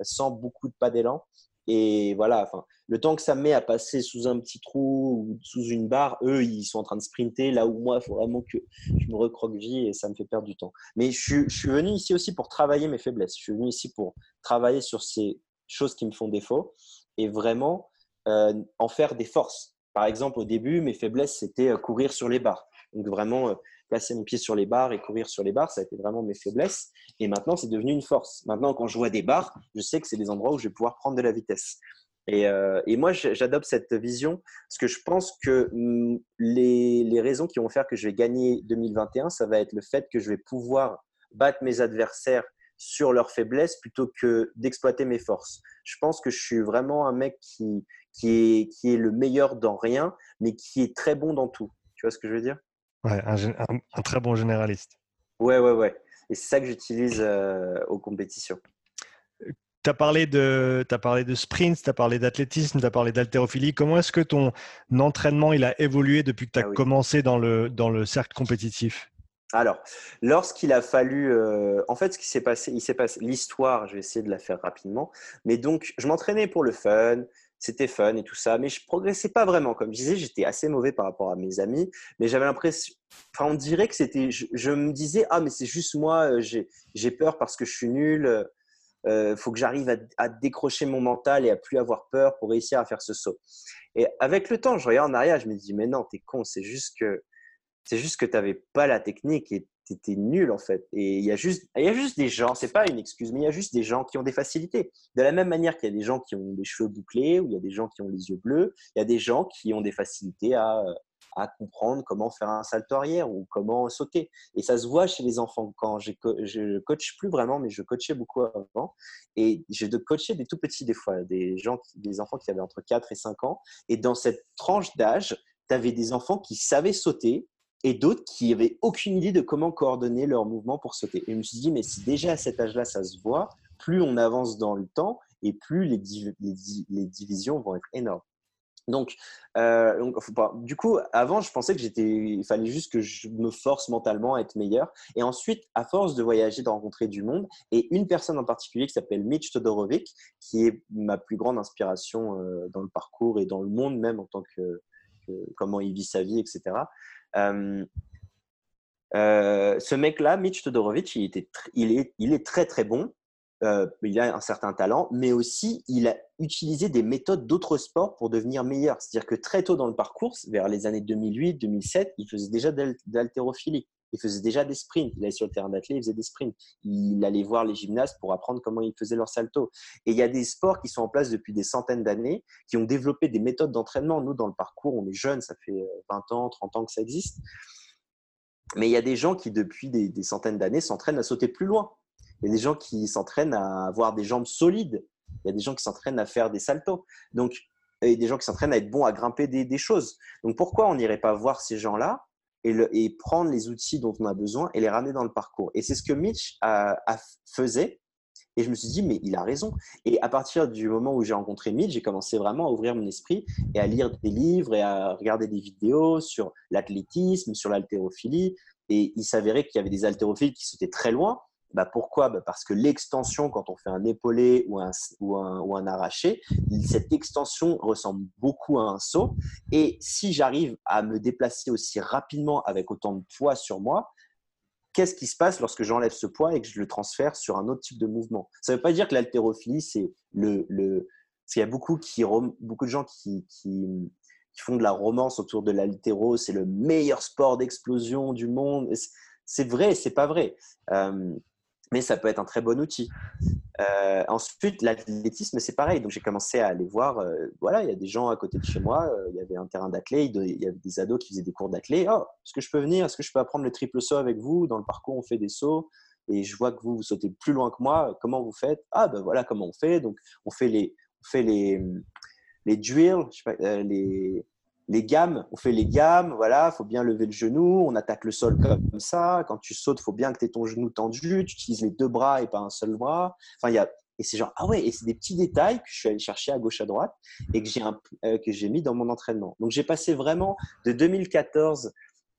A: sans beaucoup de pas d'élan. Et voilà, enfin, le temps que ça met à passer sous un petit trou ou sous une barre, eux, ils sont en train de sprinter. Là où moi, il faut vraiment que je me recroqueville et ça me fait perdre du temps. Mais je, suis venu ici aussi pour travailler mes faiblesses. Je suis venu ici pour travailler sur ces choses qui me font défaut et vraiment euh, en faire des forces. Par exemple, au début, mes faiblesses, c'était euh, courir sur les barres. Donc vraiment, euh, placer mon pied sur les barres et courir sur les barres, ça a été vraiment mes faiblesses. Et maintenant, c'est devenu une force. Maintenant, quand je vois des barres, je sais que c'est des endroits où je vais pouvoir prendre de la vitesse. Et, euh, moi, j'adopte cette vision parce que je pense que mm, les, raisons qui vont faire que je vais gagner 2021, ça va être le fait que je vais pouvoir battre mes adversaires sur leurs faiblesses plutôt que d'exploiter mes forces. Je pense que je suis vraiment un mec qui est le meilleur dans rien, mais qui est très bon dans tout. Tu vois ce que je veux dire?
B: Ouais, un, très bon généraliste.
A: Ouais, ouais, ouais. Et c'est ça que j'utilise euh, aux compétitions.
B: Tu as parlé de, as parlé de sprint, tu as parlé d'athlétisme, tu as parlé d'haltérophilie. Comment est-ce que ton entraînement il a évolué depuis que tu as ah commencé dans le, dans le cercle compétitif?
A: Alors, lorsqu'il a fallu, euh, en fait, ce qui s'est passé, il s'est passé l'histoire. Je vais essayer de la faire rapidement. Mais donc, je m'entraînais pour le fun c'était fun et tout ça, mais je progressais pas vraiment. Comme je disais, j'étais assez mauvais par rapport à mes amis, mais j'avais l'impression, enfin, on dirait que c'était, je, me disais, ah, mais c'est juste moi, euh, j'ai peur parce que je suis nul, il euh, faut que j'arrive à, décrocher mon mental et à plus avoir peur pour réussir à faire ce saut. Et avec le temps, je regarde en arrière, je me dis, mais non, t'es con, c'est juste que, c'est juste que t'avais pas la technique et c'était nul en fait. Et il y a juste, il y a juste des gens, c'est pas une excuse, mais il y a juste des gens qui ont des facilités. De la même manière qu'il y a des gens qui ont des cheveux bouclés ou il y a des gens qui ont les yeux bleus, il y a des gens qui ont des facilités à, à comprendre comment faire un salto arrière ou comment sauter. Et ça se voit chez les enfants. Quand je je coach plus vraiment, mais je coachais beaucoup avant. Et j'ai de coacher des tout petits des fois, des gens, des enfants qui avaient entre 4 et 5 ans. Et dans cette tranche d'âge, tu avais des enfants qui savaient sauter et d'autres qui n'avaient aucune idée de comment coordonner leurs mouvements pour sauter. Et je me suis dit, mais si déjà à cet âge-là, ça se voit, plus on avance dans le temps et plus les, divisions vont être énormes. Donc, euh, du coup, avant, je pensais que j'étais, il fallait juste que je me force mentalement à être meilleur. Et ensuite, à force de voyager, de rencontrer du monde, et une personne en particulier qui s'appelle Mitch Todorovic, qui est ma plus grande inspiration euh, dans le parcours et dans le monde même en tant que comment il vit sa vie, etc. Euh, euh, ce mec-là, Mitch Todorovic, il, était il, est, il est très très bon. Euh, il a un certain talent, mais aussi il a utilisé des méthodes d'autres sports pour devenir meilleur. C'est-à-dire que très tôt dans le parcours, vers les années 2008-2007, il faisait déjà de l'haltérophilie il faisait déjà des sprints. Il allait sur le terrain d'athlète, il faisait des sprints. Il allait voir les gymnastes pour apprendre comment ils faisaient leur salto. Et il y a des sports qui sont en place depuis des centaines d'années, qui ont développé des méthodes d'entraînement. Nous, dans le parcours, on est jeunes, ça fait 20 euh, ans, 30 ans que ça existe. Mais il y a des gens qui, depuis des, centaines d'années, s'entraînent à sauter plus loin. Il y a des gens qui s'entraînent à avoir des jambes solides. Il y a des gens qui s'entraînent à faire des saltos. Donc, il y a des gens qui s'entraînent à être bons à grimper des, des choses. Donc, pourquoi on n'irait pas voir ces gens-là et, prendre les outils dont on a besoin et les ramener dans le parcours. Et c'est ce que Mitch a, faisait. Et je me suis dit, mais il a raison. Et à partir du moment où j'ai rencontré Mitch, j'ai commencé vraiment à ouvrir mon esprit et à lire des livres et à regarder des vidéos sur l'athlétisme, sur l'haltérophilie. Et il s'avérait qu'il y avait des haltérophiles qui sautaient très loin bah pourquoi? Bah Parce que l'extension, quand on fait un épaulé ou un, ou, un, ou un, arraché, cette extension ressemble beaucoup à un saut. Et si j'arrive à me déplacer aussi rapidement avec autant de poids sur moi, qu'est-ce qui se passe lorsque j'enlève ce poids et que je le transfère sur un autre type de mouvement? Ça ne veut pas dire que l'haltérophilie, c'est le, le... Parce qu'il y a beaucoup, qui, beaucoup de gens qui, qui, font de la romance autour de l'haltéro, c'est le meilleur sport d'explosion du monde. C'est vrai, c'est pas vrai. Euh, mais ça peut être un très bon outil. Euh, ensuite, l'athlétisme, c'est pareil. Donc, j'ai commencé à aller voir. Euh, voilà, il y a des gens à côté de chez moi. Euh, il y avait un terrain d'athlète. Il y avait des ados qui faisaient des cours d'athlète. Oh, est-ce que je peux venir? Est-ce que je peux apprendre le triple saut avec vous? Dans le parcours, on fait des sauts. Et je vois que vous, vous sautez plus loin que moi. Comment vous faites? Ah, ben voilà comment on fait. Donc, on fait les, on fait les, les drills, sais pas, les, les gammes, on fait les gammes, voilà, faut bien lever le genou, on attaque le sol comme ça. Quand tu sautes, faut bien que tu aies ton genou tendu, tu utilises les deux bras et pas un seul bras. Enfin, il y a Et c'est genre, ah ouais, et c'est des petits détails que je suis allé chercher à gauche, à droite et que j'ai euh, que j'ai mis dans mon entraînement. Donc, j'ai passé vraiment de 2014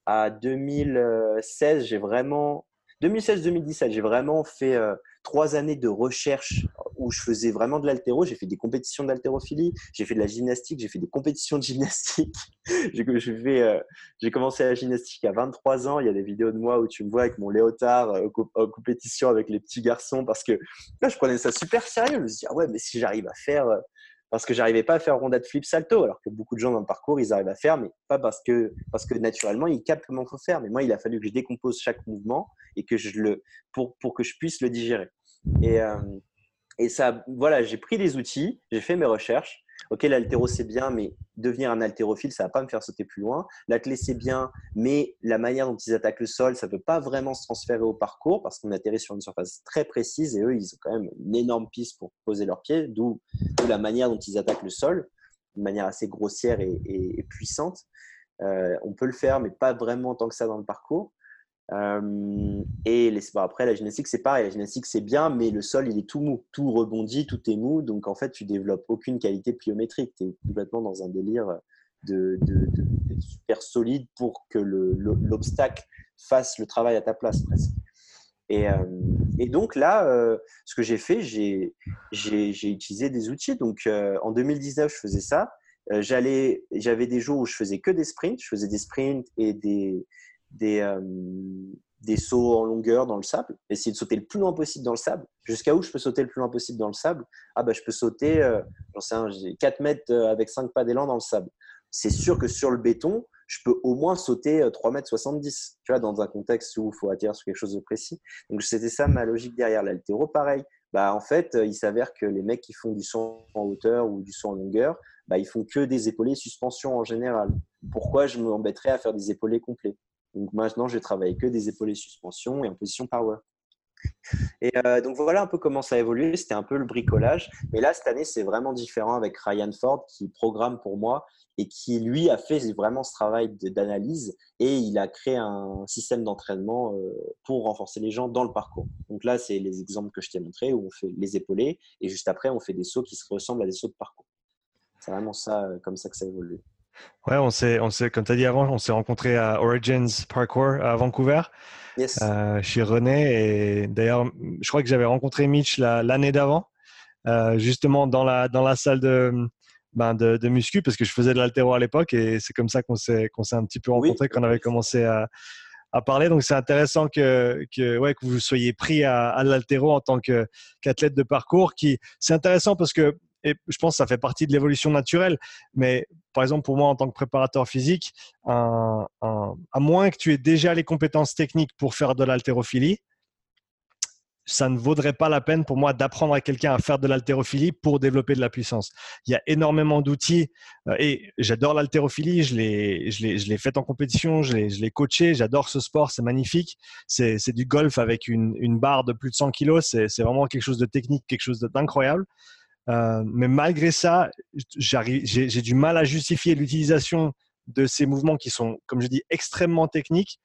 A: à 2016, j'ai vraiment 2016-2017, j'ai vraiment fait euh, trois années de recherche où je faisais vraiment de l'altéro. J'ai fait des compétitions d'haltérophilie, j'ai fait de la gymnastique, j'ai fait des compétitions de gymnastique. Euh, j'ai commencé la gymnastique à 23 ans. Il y a des vidéos de moi où tu me vois avec mon léotard euh, en compétition avec les petits garçons parce que là, je prenais ça super sérieux. Je me suis dit, ah ouais, mais si j'arrive à faire parce que j'arrivais pas à faire rondade flip salto, alors que beaucoup de gens dans le parcours, ils arrivent à faire, mais pas parce que, parce que naturellement, ils captent comment faut faire. Mais moi, il a fallu que je décompose chaque mouvement et que je le, pour, pour que je puisse le digérer. Et, euh, et ça, voilà, j'ai pris des outils, j'ai fait mes recherches, ok, l'altéro c'est bien, mais devenir un haltérophile, ça va pas me faire sauter plus loin. L'athlé c'est bien, mais la manière dont ils attaquent le sol, ça peut pas vraiment se transférer au parcours parce qu'on atterrit sur une surface très précise et eux, ils ont quand même une énorme piste pour poser leurs pieds, d'où la manière dont ils attaquent le sol, de manière assez grossière et, puissante. Euh, on peut le faire, mais pas vraiment tant que ça dans le parcours. Euh, et les, après, la gymnastique, c'est pareil. La gymnastique, c'est bien, mais le sol, il est tout mou. Tout rebondit, tout est mou. Donc, en fait, tu développes aucune qualité pliométrique. Tu es complètement dans un délire de, super solide pour que l'obstacle fasse le travail à ta place, presque. Et, euh, et donc, là, euh, ce que j'ai fait, j'ai utilisé des outils. Donc, en 2019, je faisais ça. J'avais des jours où je faisais que des sprints. Je faisais des sprints et des des, euh, des sauts en longueur dans le sable, essayer de sauter le plus loin possible dans le sable. Jusqu'à où je peux sauter le plus loin possible dans le sable? Ah bah je peux sauter, euh, j'en sais un, 4 mètres euh, avec 5 pas d'élan dans le sable. C'est sûr que sur le béton, je peux au moins sauter 3 mètres 70, tu vois, dans un contexte où il faut atterrir sur quelque chose de précis. Donc c'était ça ma logique derrière l'altéro. Pareil, bah, en fait, il s'avère que les mecs qui font du saut en hauteur ou du saut en longueur, bah, ils font que des épaulés suspension en général. Pourquoi je m'embêterais à faire des épaulés complets? Donc maintenant, je travaille que des épaules et suspension et en position power. Et euh, donc voilà un peu comment ça a évolué. C'était un peu le bricolage. Mais là, cette année, c'est vraiment différent avec Ryan Ford qui programme pour moi et qui, lui, a fait vraiment ce travail d'analyse et il a créé un système d'entraînement euh, pour renforcer les gens dans le parcours. Donc là, c'est les exemples que je t'ai montrés où on fait les épaulés et juste après, on fait des sauts qui se ressemblent à des sauts de parcours. C'est vraiment ça, euh, comme ça que ça évolue.
B: Ouais, on s'est, on s'est, comme tu as dit avant, on s'est rencontré à Origins Parkour à Vancouver.
A: Yes.
B: Euh, chez René. Et d'ailleurs, je crois que j'avais rencontré Mitch l'année d'avant, euh, justement dans la, dans la salle de, ben de, de, muscu, parce que je faisais de l'altéro à l'époque et c'est comme ça qu'on s'est, qu'on s'est un petit peu rencontré, qu'on avait commencé à, à parler. Donc c'est intéressant que, que, ouais, que vous soyez pris à, à l'altéro en tant que, qu'athlète de parcours. Qui, c'est intéressant parce que et je pense que ça fait partie de l'évolution naturelle. Mais par exemple, pour moi, en tant que préparateur physique, à moins que tu aies déjà les compétences techniques pour faire de l'haltérophilie, ça ne vaudrait pas la peine pour moi d'apprendre à quelqu'un à faire de l'haltérophilie pour développer de la puissance. Il y a énormément d'outils euh, et j'adore l'haltérophilie, je l'ai, je, l'ai, je l'ai fait en compétition, je l'ai, je coaché, j'adore ce sport, c'est magnifique. C'est, c'est du golf avec une, une barre de plus de 100 kilos, c'est, c'est vraiment quelque chose de technique, quelque chose d'incroyable. Euh, mais malgré ça, j'ai du mal à justifier l'utilisation de ces mouvements qui sont, comme je dis, extrêmement techniques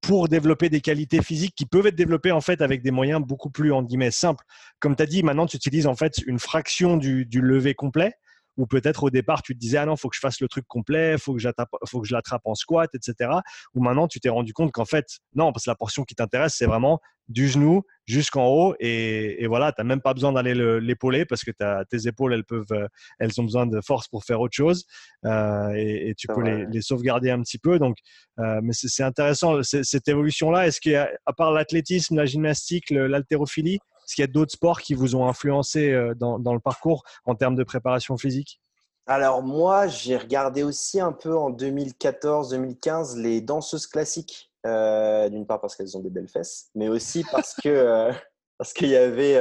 B: pour développer des qualités physiques qui peuvent être développées en fait avec des moyens beaucoup plus en guillemets simples. Comme tu as dit, maintenant tu utilises en fait une fraction du, du lever complet ou peut-être au départ tu te disais ah non faut que je fasse le truc complet, faut que faut que je l'attrape en squat, etc. Ou maintenant tu t'es rendu compte qu'en fait non parce que la portion qui t'intéresse c'est vraiment du genou jusqu'en haut et, voilà tu n'as même pas besoin d'aller l'épauler parce que tes épaules elles peuvent euh, elles ont besoin de force pour faire autre chose euh, et, tu peux les, sauvegarder un petit peu donc euh, mais c'est intéressant cette évolution là est-ce qu'à part l'athlétisme la gymnastique l'haltérophilie est-ce qu'il y a d'autres sports qui vous ont influencé euh, dans, le parcours en termes de préparation physique?
A: Alors moi, j'ai regardé aussi un peu en 2014-2015 les danseuses classiques. Euh, d'une part parce qu'elles ont des belles fesses, mais aussi parce que euh, parce qu'il y avait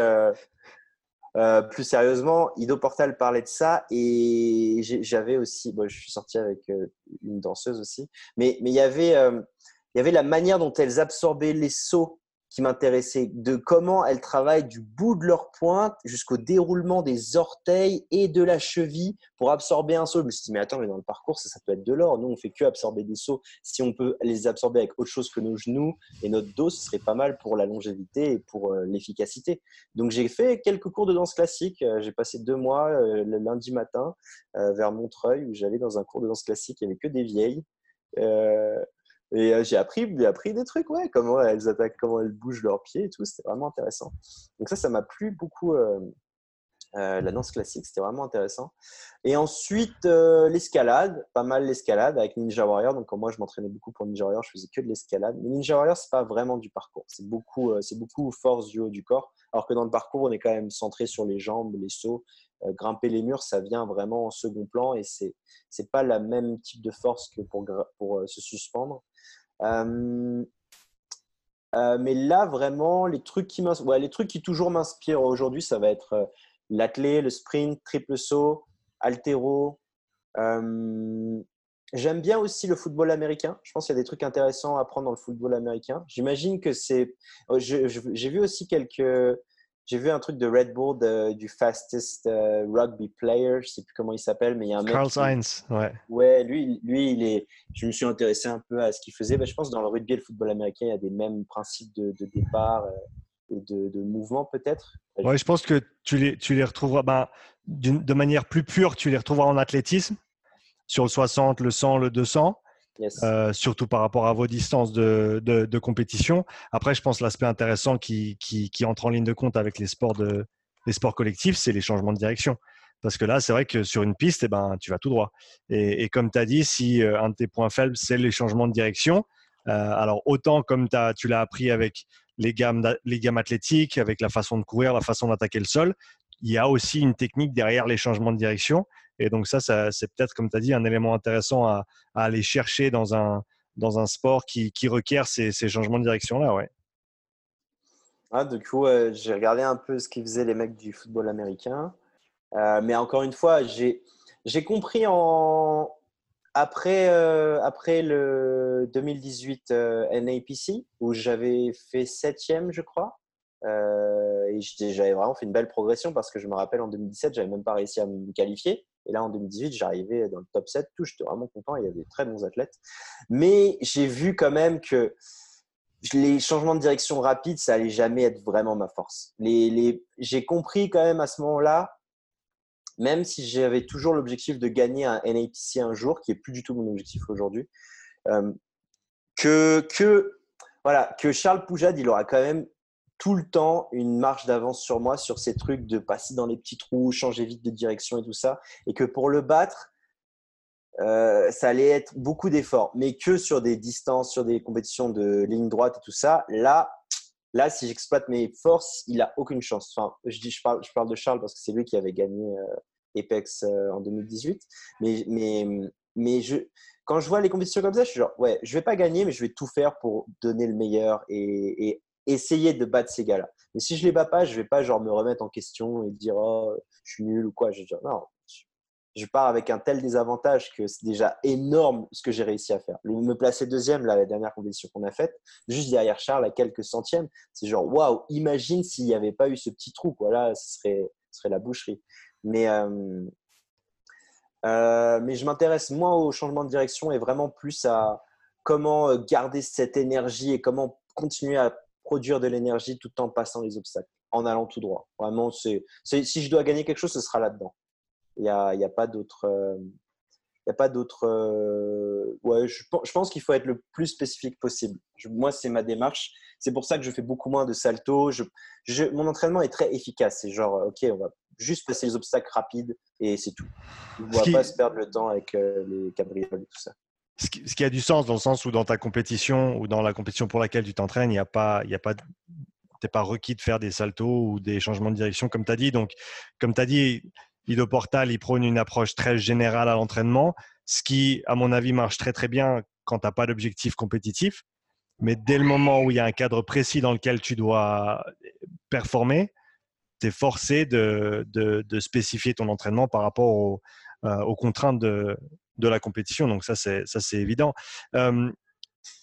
A: plus sérieusement, Ido Portal parlait de ça et j'avais aussi, bon, je suis sorti avec une danseuse aussi, mais mais il y avait il y avait la manière dont elles absorbaient les sauts qui m'intéressait, de comment elles travaillent du bout de leur pointe jusqu'au déroulement des orteils et de la cheville pour absorber un saut. Je me suis dit, mais attends, mais dans le parcours, ça, ça peut être de l'or. Nous, on fait que absorber des sauts. Si on peut les absorber avec autre chose que nos genoux et notre dos, ce serait pas mal pour la longévité et pour euh, l'efficacité. Donc, j'ai fait quelques cours de danse classique. Euh, j'ai passé deux mois euh, le lundi matin vers Montreuil où j'allais dans un cours de danse classique. Il n'y avait que des vieilles. Et euh, j'ai appris, appris des trucs, ouais, comment elles attaquent, comment elles bougent leurs pieds et tout. C'était vraiment intéressant. Donc ça, ça m'a plu beaucoup. Euh, euh, la danse classique, c'était vraiment intéressant. Et ensuite, l'escalade, pas mal l'escalade avec Ninja Warrior. Donc, moi, je m'entraînais beaucoup pour Ninja Warrior, je faisais que de l'escalade. Mais Ninja Warrior, c'est pas vraiment du parcours. C'est beaucoup, c'est beaucoup force du haut du corps. Alors que dans le parcours, on est quand même centré sur les jambes, les sauts. grimper les murs, ça vient vraiment en second plan et c'est c'est pas la même type de force que pour, pour se suspendre. Euh, euh, mais là, vraiment, les trucs qui, ouais, les trucs qui toujours m'inspirent aujourd'hui, ça va être euh, l'athlé, le sprint, triple saut, altéro. J'aime bien aussi le football américain. Je pense qu'il y a des trucs intéressants à apprendre dans le football américain. J'imagine que c'est. J'ai vu aussi quelques j'ai vu un truc de Red Bull du fastest euh, rugby player, je sais plus comment il s'appelle, mais il y a un mec.
B: Carl Sainz, ouais.
A: Ouais, lui, lui, il est. Je me suis intéressé un peu à ce qu'il faisait. Ben, je pense que dans le rugby et le football américain, il y a des mêmes principes de, départ euh, et de, de mouvement peut-être.
B: Ouais, je pense que tu les, tu les retrouveras ben, de manière plus pure, tu les retrouveras en athlétisme sur le 60, le 100, le 200. Euh, surtout par rapport à vos distances de, compétition. Après, je pense l'aspect intéressant qui, entre en ligne de compte avec les sports, collectifs, c'est les changements de direction. Parce que là, c'est vrai que sur une piste, eh ben, tu vas tout droit. Et, comme tu as dit, si euh, un de tes points faibles, c'est les changements de direction, euh, alors autant comme tu l'as appris avec les gammes athlétiques, avec la façon de courir, la façon d'attaquer le sol, il y a aussi une technique derrière les changements de direction. Et donc ça, c'est peut-être, comme tu as dit, un élément intéressant à, aller chercher dans un, dans un sport qui, qui requiert ces, ces, changements de direction-là. Ouais.
A: Ah, du coup, j'ai regardé un peu ce qu'ils faisaient les mecs du football américain. Euh, mais encore une fois, j'ai compris en, après, euh, après le 2018 euh, NAPC, où j'avais fait septième, je crois, et j'avais vraiment fait une belle progression parce que je me rappelle en 2017, j'avais même pas réussi à me qualifier. Et là, en 2018, j'arrivais dans le top 7, tout, j'étais vraiment content, il y avait des très bons athlètes. Mais j'ai vu quand même que les changements de direction rapides, ça allait jamais être vraiment ma force. Les. J'ai compris quand même à ce moment-là, même si j'avais toujours l'objectif de gagner un NAPC un jour, qui est plus du tout mon objectif aujourd'hui, euh, que, que, voilà, que Charles Poujade, il aura quand même tout le temps une marche d'avance sur moi sur ces trucs de passer dans les petits trous, changer vite de direction et tout ça. Et que pour le battre, euh, ça allait être beaucoup d'efforts. Mais que sur des distances, sur des compétitions de ligne droite et tout ça, là, là si j'exploite mes forces, il a aucune chance. Enfin, je, dis, je, parle, je parle de Charles parce que c'est lui qui avait gagné euh, Apex euh, en 2018. Mais, mais, mais je, quand je vois les compétitions comme ça, je suis genre, ouais, je vais pas gagner, mais je vais tout faire pour donner le meilleur et essayer de battre ces gars-là. Mais si je les bats pas, je vais pas genre me remettre en question et dire oh, je suis nul ou quoi. Je vais dire non, je pars avec un tel désavantage que c'est déjà énorme ce que j'ai réussi à faire. Me placer deuxième, là, la dernière compétition qu'on a faite, juste derrière Charles à quelques centièmes, c'est genre waouh, imagine s'il n'y avait pas eu ce petit trou, quoi. Là, ce serait, ce serait la boucherie. Mais, euh, euh, mais je m'intéresse moins au changement de direction et vraiment plus à comment garder cette énergie et comment continuer à produire de l'énergie tout en passant les obstacles, en allant tout droit. Vraiment, c'est, si je dois gagner quelque chose, ce sera là-dedans. Il n'y a, y a, pas d'autre. il a pas d'autre. Euh, euh, ouais, je, je pense qu'il faut être le plus spécifique possible. moi, c'est ma démarche. C'est pour ça que je fais beaucoup moins de salto. Je, mon entraînement est très efficace. C'est genre, ok, on va juste passer les obstacles rapides et c'est tout. On ne doit pas se perdre le temps avec euh, les cabrioles et tout ça
B: ce qui, a du sens dans le sens où dans ta compétition ou dans la compétition pour laquelle tu t'entraînes, il n'y a pas, il a pas, pas requis de faire des saltos ou des changements de direction comme tu as dit. Donc, comme tu as dit, Lido Portal, il prône une approche très générale à l'entraînement, ce qui, à mon avis, marche très très bien quand tu n'as pas d'objectif compétitif. Mais dès le moment où il y a un cadre précis dans lequel tu dois performer, tu es forcé de, de, spécifier ton entraînement par rapport euh, aux contraintes de, de la compétition. Donc ça, c'est évident.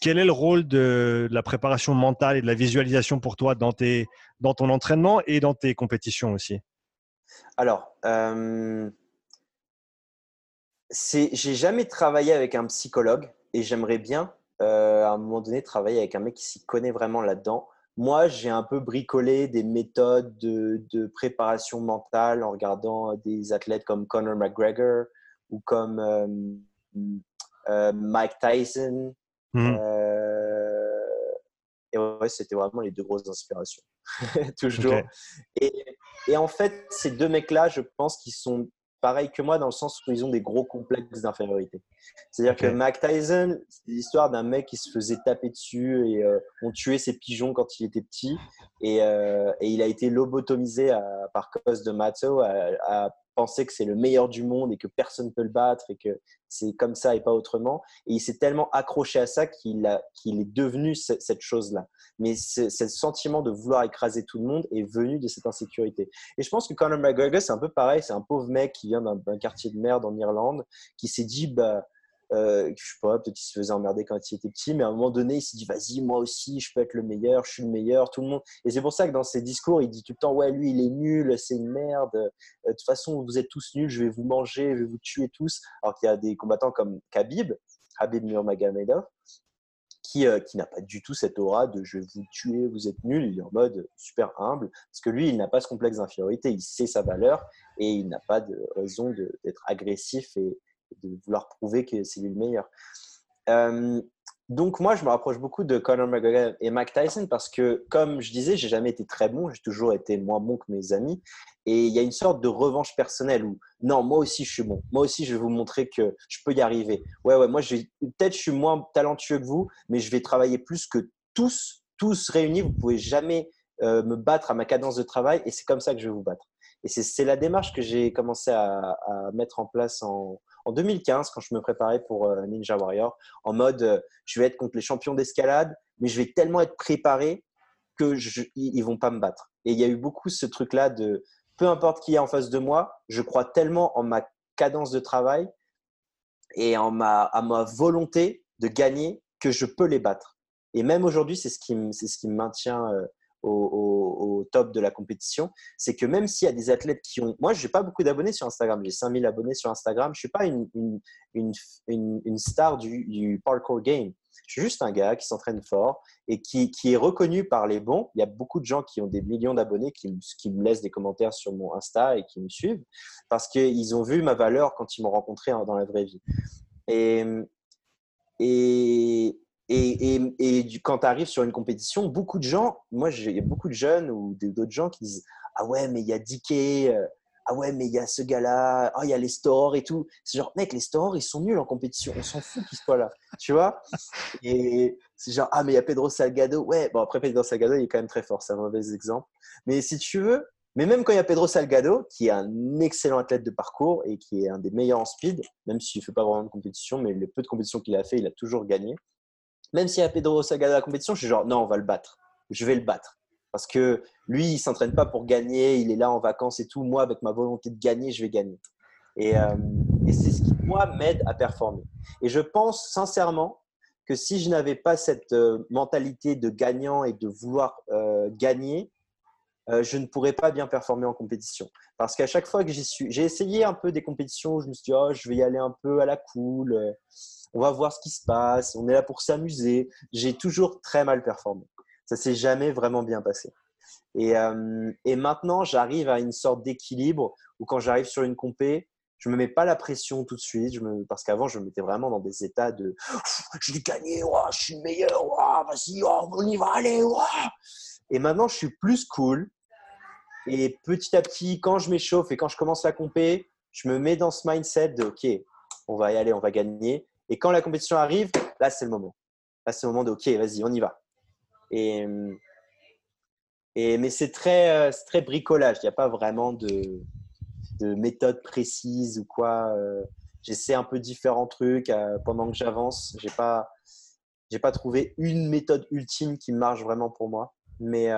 B: quel est le rôle de la préparation mentale et de la visualisation pour toi dans, tes, dans ton entraînement et dans tes compétitions aussi?
A: Alors, euh, j'ai jamais travaillé avec un psychologue et j'aimerais bien euh, à un moment donné travailler avec un mec qui s'y connaît vraiment là-dedans. Moi, j'ai un peu bricolé des méthodes de, préparation mentale en regardant des athlètes comme Conor McGregor ou comme euh, euh, Mike Tyson. Mmh. et ouais, c'était vraiment les deux grosses inspirations. Toujours. Et, et, en fait, ces deux mecs-là, je pense qu'ils sont pareil que moi dans le sens où ils ont des gros complexes d'infériorité. C'est-à-dire que Mac Tyson, c'est l'histoire d'un mec qui se faisait taper dessus et euh, on tuait ses pigeons quand il était petit et, euh, et il a été lobotomisé à, par cause de Matzo à, penser que c'est le meilleur du monde et que personne ne peut le battre et que c'est comme ça et pas autrement. Et il s'est tellement accroché à ça qu'il est devenu cette chose-là. Mais ce, sentiment de vouloir écraser tout le monde est venu de cette insécurité. Et je pense que Conor McGregor, c'est un peu pareil. C'est un pauvre mec qui vient d'un quartier de merde en Irlande, qui s'est dit, bah, euh, je sais pas, peut-être qu'il se faisait emmerder quand il était petit, mais à un moment donné, il s'est dit, vas-y, moi aussi, je peux être le meilleur, je suis le meilleur, tout le monde. Et c'est pour ça que dans ses discours, il dit tout le temps, ouais, lui, il est nul, c'est une merde. Euh, de toute façon, vous êtes tous nuls, je vais vous manger, je vais vous tuer tous. Alors qu'il y a des combattants comme Khabib, Khabib Nurmagomedov, qui, euh, qui n'a pas du tout cette aura de je vais vous tuer, vous êtes nul. Il est en mode super humble parce que lui, il n'a pas ce complexe d'infériorité, il sait sa valeur et il n'a pas de raison d'être agressif et, de vouloir prouver que c'est lui le meilleur. Euh, donc moi, je me rapproche beaucoup de Conor McGregor et Mike Tyson parce que, comme je disais, j'ai jamais été très bon, j'ai toujours été moins bon que mes amis. Et il y a une sorte de revanche personnelle où, non, moi aussi je suis bon, moi aussi je vais vous montrer que je peux y arriver. Ouais, ouais, moi peut-être je suis moins talentueux que vous, mais je vais travailler plus que tous, tous réunis. Vous pouvez jamais euh, me battre à ma cadence de travail et c'est comme ça que je vais vous battre. Et c'est la démarche que j'ai commencé à, à mettre en place en, en 2015 quand je me préparais pour euh, Ninja Warrior, en mode euh, je vais être contre les champions d'escalade, mais je vais tellement être préparé que je, ils vont pas me battre. Et il y a eu beaucoup ce truc-là de peu importe qui est en face de moi, je crois tellement en ma cadence de travail et en ma, à ma volonté de gagner que je peux les battre. Et même aujourd'hui, c'est ce qui c'est ce qui me maintient au, top de la compétition, c'est que même s'il y a des athlètes qui ont... Moi, je n'ai pas beaucoup d'abonnés sur Instagram. J'ai 5000 abonnés sur Instagram. Je ne suis pas une, une, une, une star du, du, parkour game. Je suis juste un gars qui s'entraîne fort et qui, qui, est reconnu par les bons. Il y a beaucoup de gens qui ont des millions d'abonnés qui, qui, me laissent des commentaires sur mon Insta et qui me suivent parce qu'ils ont vu ma valeur quand ils m'ont rencontré dans la vraie vie. Et, et, et, quand tu arrives sur une compétition, beaucoup de gens, moi j'ai beaucoup de jeunes ou d'autres gens qui disent Ah ouais, mais il y a DK, euh, ah ouais, mais il y a ce gars-là, ah il y a les stores et tout. C'est genre, mec, les stores ils sont nuls en compétition, on s'en fout qu'ils soient là, tu vois? Et c'est genre, ah mais il y a Pedro Salgado, ouais, bon après Pedro Salgado il est quand même très fort, c'est un mauvais exemple. Mais si tu veux, mais même quand il y a Pedro Salgado, qui est un excellent athlète de parcours et qui est un des meilleurs en speed, même s'il ne fait pas vraiment de compétition, mais le peu de compétition qu'il a fait, il a toujours gagné même s'il y a Pedro Saga dans la compétition, je suis genre, non, on va le battre. Je vais le battre. Parce que lui, il s'entraîne pas pour gagner, il est là en vacances et tout. Moi, avec ma volonté de gagner, je vais gagner. Et, euh, c'est ce qui, moi, m'aide à performer. Et je pense sincèrement que si je n'avais pas cette euh, mentalité de gagnant et de vouloir euh, gagner, je ne pourrais pas bien performer en compétition. Parce qu'à chaque fois que j'ai essayé un peu des compétitions je me suis dit, oh, je vais y aller un peu à la cool on va voir ce qui se passe, on est là pour s'amuser. J'ai toujours très mal performé. Ça s'est jamais vraiment bien passé. Et, euh, maintenant, j'arrive à une sorte d'équilibre où quand j'arrive sur une compé, je me mets pas la pression tout de suite, parce qu'avant, je me mettais vraiment dans des états de je l'ai gagné, je suis le meilleur, vas-y, on y va aller. Et maintenant, je suis plus cool. Et petit à petit, quand je m'échauffe et quand je commence la compé, je me mets dans ce mindset de OK, on va y aller, on va gagner. Et quand la compétition arrive, là, c'est le moment. Là, c'est le moment de OK, vas-y, on y va. Et, et, mais c'est très, euh, très bricolage. Il n'y a pas vraiment de, de, méthode précise ou quoi. Euh. J'essaie un peu différents trucs euh, pendant que j'avance. Je n'ai pas, pas trouvé une méthode ultime qui marche vraiment pour moi. Mais,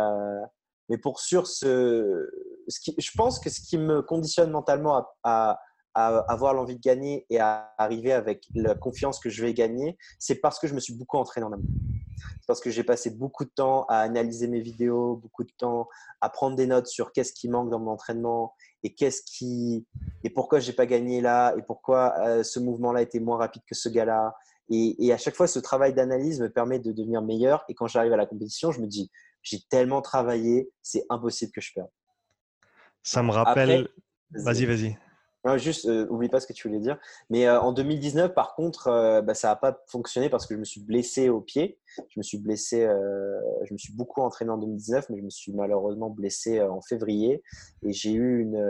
A: mais pour sûr, ce, ce qui, je pense que ce qui me conditionne mentalement à avoir l'envie de gagner et à arriver avec la confiance que je vais gagner, c'est parce que je me suis beaucoup entraîné en amont. C'est parce que j'ai passé beaucoup de temps à analyser mes vidéos, beaucoup de temps à prendre des notes sur qu'est-ce qui manque dans mon entraînement et qu'est-ce qui et pourquoi j'ai pas gagné là et pourquoi euh, ce mouvement-là était moins rapide que ce gars-là. Et, et, à chaque fois, ce travail d'analyse me permet de devenir meilleur. Et quand j'arrive à la compétition, je me dis, j'ai tellement travaillé, c'est impossible que je perde.
B: Ça me rappelle. Vas-y, vas-y
A: juste, euh, oublie pas ce que tu voulais dire. Mais euh, en 2019, par contre, euh, bah, ça n'a pas fonctionné parce que je me suis blessé au pied. Je me suis blessé, je me suis beaucoup entraîné en 2019, mais je me suis malheureusement blessé en février. Et j'ai eu une,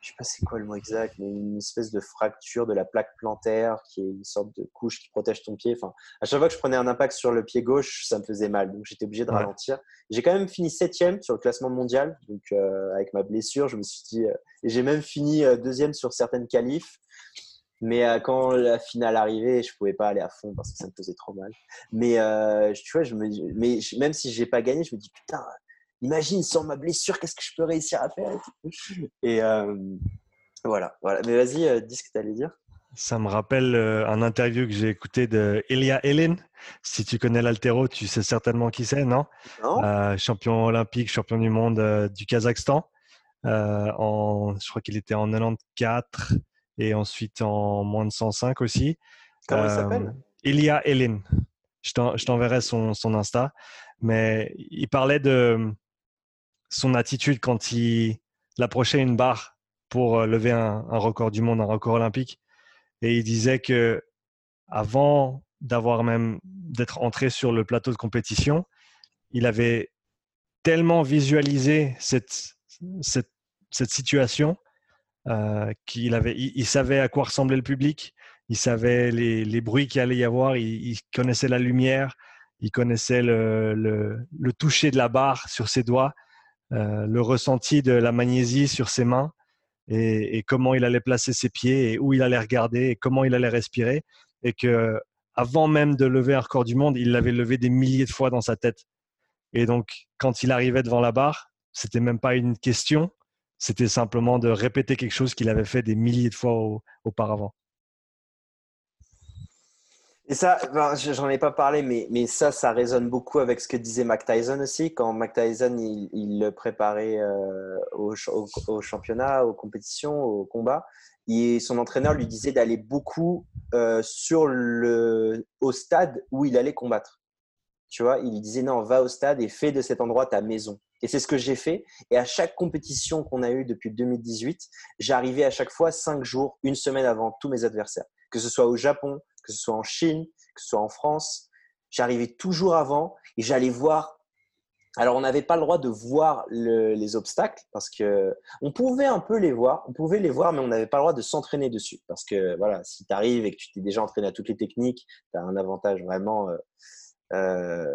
A: je sais pas c'est quoi le mot exact, mais une espèce de fracture de la plaque plantaire qui est une sorte de couche qui protège ton pied. Enfin, à chaque fois que je prenais un impact sur le pied gauche, ça me faisait mal. Donc j'étais obligé de ralentir. J'ai quand même fini septième sur le classement mondial. Donc euh, avec ma blessure, je me suis dit, euh, et j'ai même fini euh, deuxième sur certaines qualifs. Mais quand la finale arrivait, je pouvais pas aller à fond parce que ça me faisait trop mal. Mais tu vois, je me, mais même si j'ai pas gagné, je me dis putain, imagine sans ma blessure, qu'est-ce que je peux réussir à faire Et euh, voilà, voilà. Mais vas-y, euh, dis ce que tu allais dire.
B: Ça me rappelle euh, un interview que j'ai écouté de Elia Elin. Si tu connais l'altéro, tu sais certainement qui c'est, non, Champion olympique, champion du monde du Kazakhstan. en, je crois qu'il était en 94 et ensuite en moins de 105 aussi.
A: Comment il s'appelle?
B: Elia Elin. Je t'enverrai son, son Insta. Mais il parlait de, son attitude quand il approchait une barre pour euh, lever un, record du monde, un record olympique. Et il disait que avant d'avoir même d'être entré sur le plateau de compétition, il avait tellement visualisé cette, cette, situation euh, qu'il avait, il, savait à quoi ressemblait le public, il savait les, les bruits qu'il allait y avoir, il, connaissait la lumière, il connaissait le, le toucher de la barre sur ses doigts. Euh, le ressenti de la magnésie sur ses mains et, comment il allait placer ses pieds et où il allait regarder et comment il allait respirer. Et que avant même de lever un record du monde, il l'avait levé des milliers de fois dans sa tête. Et donc, quand il arrivait devant la barre, c'était même pas une question, c'était simplement de répéter quelque chose qu'il avait fait des milliers de fois auparavant.
A: Et ça, j'en ai pas parlé, mais, mais ça, ça résonne beaucoup avec ce que disait Mac Tyson aussi. Quand Mac Tyson, il, le préparait euh, au, championnat, aux compétitions, au combat, et son entraîneur lui disait d'aller beaucoup euh, sur le, au stade où il allait combattre. Tu vois, il lui disait non, va au stade et fais de cet endroit ta maison. Et c'est ce que j'ai fait. Et à chaque compétition qu'on a eue depuis 2018, j'arrivais à chaque fois cinq jours, une semaine avant tous mes adversaires. Que ce soit au Japon, que ce soit en Chine, que ce soit en France. J'arrivais toujours avant et j'allais voir. Alors, on n'avait pas le droit de voir les obstacles parce que on pouvait un peu les voir, on pouvait les voir, mais on n'avait pas le droit de s'entraîner dessus. Parce que voilà, si tu arrives et que tu t'es déjà entraîné à toutes les techniques, tu as un avantage vraiment euh, euh,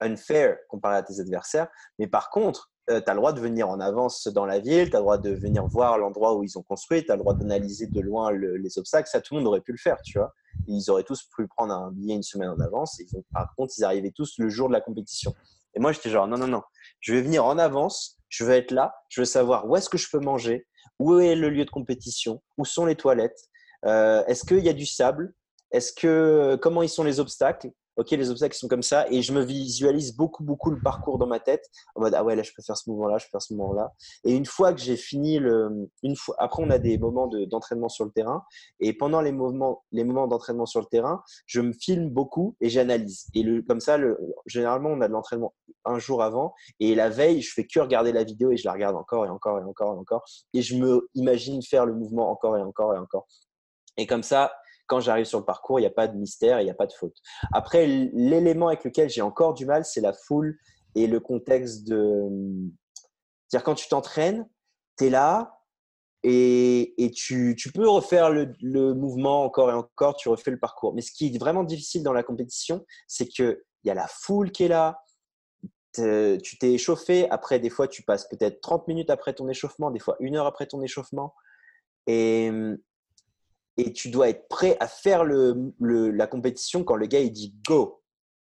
A: unfair comparé à tes adversaires. Mais par contre, tu as le droit de venir en avance dans la ville, tu as le droit de venir voir l'endroit où ils ont construit, tu as le droit d'analyser de loin les obstacles. Ça, tout le monde aurait pu le faire, tu vois. Ils auraient tous pu prendre un billet une semaine en avance. Et par contre, ils arrivaient tous le jour de la compétition. Et moi, j'étais genre, non, non, non, je vais venir en avance, je veux être là, je veux savoir où est-ce que je peux manger, où est le lieu de compétition, où sont les toilettes, euh, est-ce qu'il y a du sable, est-ce que comment ils sont les obstacles, ok, les obstacles sont comme ça, et je me visualise beaucoup, beaucoup le parcours dans ma tête, en mode, ah ouais, là, je peux faire ce mouvement-là, je peux faire ce mouvement-là. Et une fois que j'ai fini le, une fois, après, on a des moments d'entraînement sur le terrain, et pendant les moments, les moments d'entraînement sur le terrain, je me filme beaucoup et j'analyse. Et le, comme ça, le, généralement, on a de l'entraînement un jour avant, et la veille, je fais que regarder la vidéo et je la regarde encore et encore et encore et encore, et je me imagine faire le mouvement encore et encore et encore. Et comme ça, quand j'arrive sur le parcours, il n'y a pas de mystère, il n'y a pas de faute. Après, l'élément avec lequel j'ai encore du mal, c'est la foule et le contexte de. C'est-à-dire, quand tu t'entraînes, tu es là et, tu, peux refaire le, mouvement encore et encore, tu refais le parcours. Mais ce qui est vraiment difficile dans la compétition, c'est qu'il y a la foule qui est là, tu t'es échauffé. Après, des fois, tu passes peut-être 30 minutes après ton échauffement, des fois une heure après ton échauffement. Et, et tu dois être prêt à faire le, la compétition quand le gars il dit go.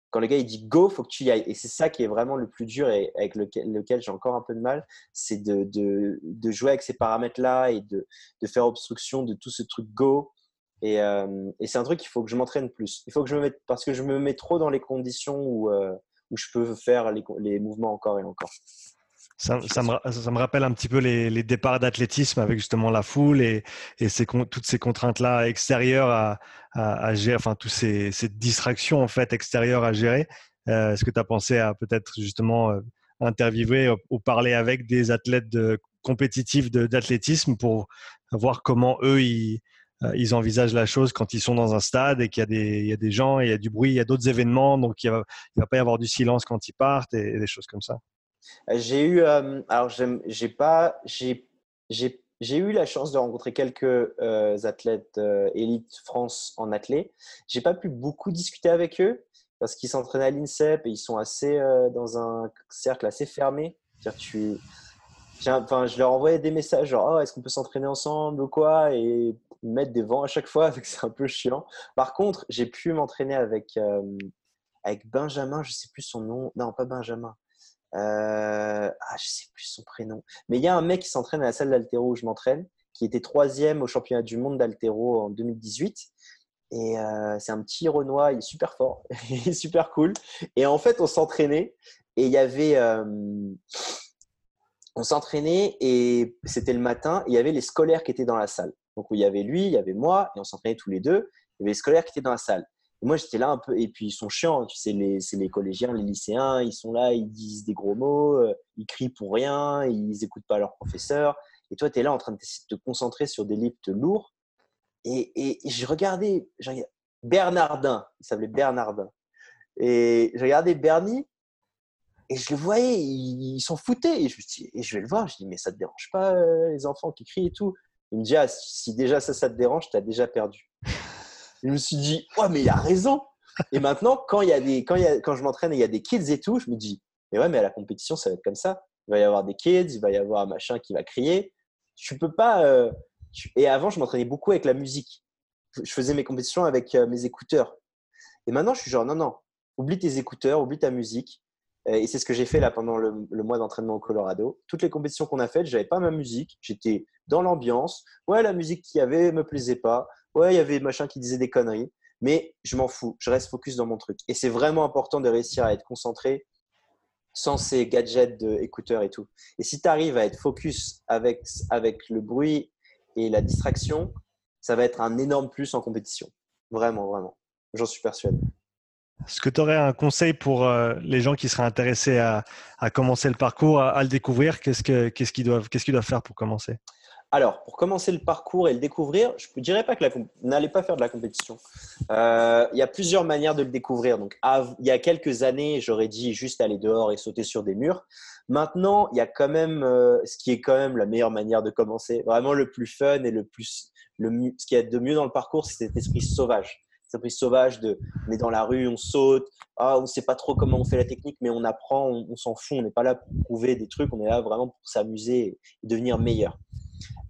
A: quand le gars il dit go, faut que tu y ailles. Et c'est ça qui est vraiment le plus dur et avec lequel, j'ai encore un peu de mal, c'est de, de, jouer avec ces paramètres-là et de, de, faire obstruction de tout ce truc go. Et, euh, et c'est un truc qu'il faut que je m'entraîne plus. Il faut que je me mette, parce que je me mets trop dans les conditions où, euh, où je peux faire les, les mouvements encore et encore.
B: Ça, me, rappelle un petit peu les, départs d'athlétisme avec justement la foule et, toutes ces contraintes-là extérieures à, gérer, enfin, toutes ces, distractions en fait extérieures à gérer. Euh, est-ce que tu as pensé à peut-être justement euh, interviewer ou parler avec des athlètes compétitifs d'athlétisme pour voir comment eux ils, euh, ils envisagent la chose quand ils sont dans un stade et qu'il y, a des, gens, il y a du bruit, il y a d'autres événements, donc il ne va, pas y avoir du silence quand ils partent et des choses comme ça?
A: J'ai eu, euh, alors j'ai pas, j'ai eu la chance de rencontrer quelques euh, athlètes euh, élite France en athlée. J'ai pas pu beaucoup discuter avec eux parce qu'ils s'entraînent à l'INSEP et ils sont assez dans un cercle assez fermé. Tu, enfin, je leur envoyais des messages genre oh, est-ce qu'on peut s'entraîner ensemble ou quoi? Et mettre des vents à chaque fois, c'est un peu chiant. Par contre, j'ai pu m'entraîner avec avec Benjamin, je sais plus son nom, non pas Benjamin. Euh, ah, je sais plus son prénom. Mais il y a un mec qui s'entraîne à la salle d'altéro où je m'entraîne, qui était troisième au championnat du monde d'altéro en 2018. Et euh, c'est un petit Renoir, il est super fort, il est super cool. Et en fait, on s'entraînait et il y avait. Euh, on s'entraînait et c'était le matin. il y avait les scolaires qui étaient dans la salle. Donc, il y avait lui, il y avait moi, et on s'entraînait tous les deux. Il y avait les scolaires qui étaient dans la salle moi, j'étais là un peu. Et puis, ils sont chiants. Tu sais, les, c'est les collégiens, les lycéens. Ils sont là, ils disent des gros mots, euh, ils crient pour rien, ils n'écoutent pas leur professeur. Et toi, tu es là en train de te concentrer sur des lifts lourds. Et, et, je regardais, Bernardin, il s'appelait Bernardin. Et je regardais Bernie et je le voyais, ils s'en foutaient. Et je, et je vais le voir, je dis, mais ça te dérange pas, euh, les enfants qui crient et tout Il me dit, ah, si déjà ça, ça te dérange, tu as déjà perdu je me suis dit, oh, mais il a raison. Et maintenant, quand, y a des, quand, y a, quand je m'entraîne et il y a des kids et tout, je me dis, mais ouais, mais à la compétition, ça va être comme ça. Il va y avoir des kids, il va y avoir un machin qui va crier. Tu peux pas. Euh, et avant, je m'entraînais beaucoup avec la musique. Je faisais mes compétitions avec euh, mes écouteurs. Et maintenant, je suis genre, non, non, oublie tes écouteurs, oublie ta musique. Et c'est ce que j'ai fait là pendant le, le mois d'entraînement au Colorado. Toutes les compétitions qu'on a faites, j'avais pas ma musique. J'étais dans l'ambiance. Ouais, la musique qu'il y avait me plaisait pas ouais, il y avait machin qui disait des conneries, mais je m'en fous, je reste focus dans mon truc. Et c'est vraiment important de réussir à être concentré sans ces gadgets d'écouteurs et tout. Et si tu arrives à être focus avec, avec le bruit et la distraction, ça va être un énorme plus en compétition. Vraiment, vraiment. J'en suis persuadé.
B: Est-ce que tu aurais un conseil pour euh, les gens qui seraient intéressés à, commencer le parcours, à, le découvrir? Qu'est-ce qu'ils doivent, qu'ils doivent faire pour commencer?
A: Alors, pour commencer le parcours et le découvrir, je ne dirais pas que n'allez pas faire de la compétition. Euh, il y a plusieurs manières de le découvrir. Donc, il y a quelques années, j'aurais dit juste aller dehors et sauter sur des murs. Maintenant, il y a quand même euh, ce qui est quand même la meilleure manière de commencer. Vraiment le plus fun et le plus, le, ce qui est de mieux dans le parcours, c'est cet esprit sauvage. Cet esprit sauvage de, on est dans la rue, on saute, ah, on ne sait pas trop comment on fait la technique, mais on apprend, on, s'en fout, on n'est pas là pour prouver des trucs, on est là vraiment pour s'amuser et devenir meilleur.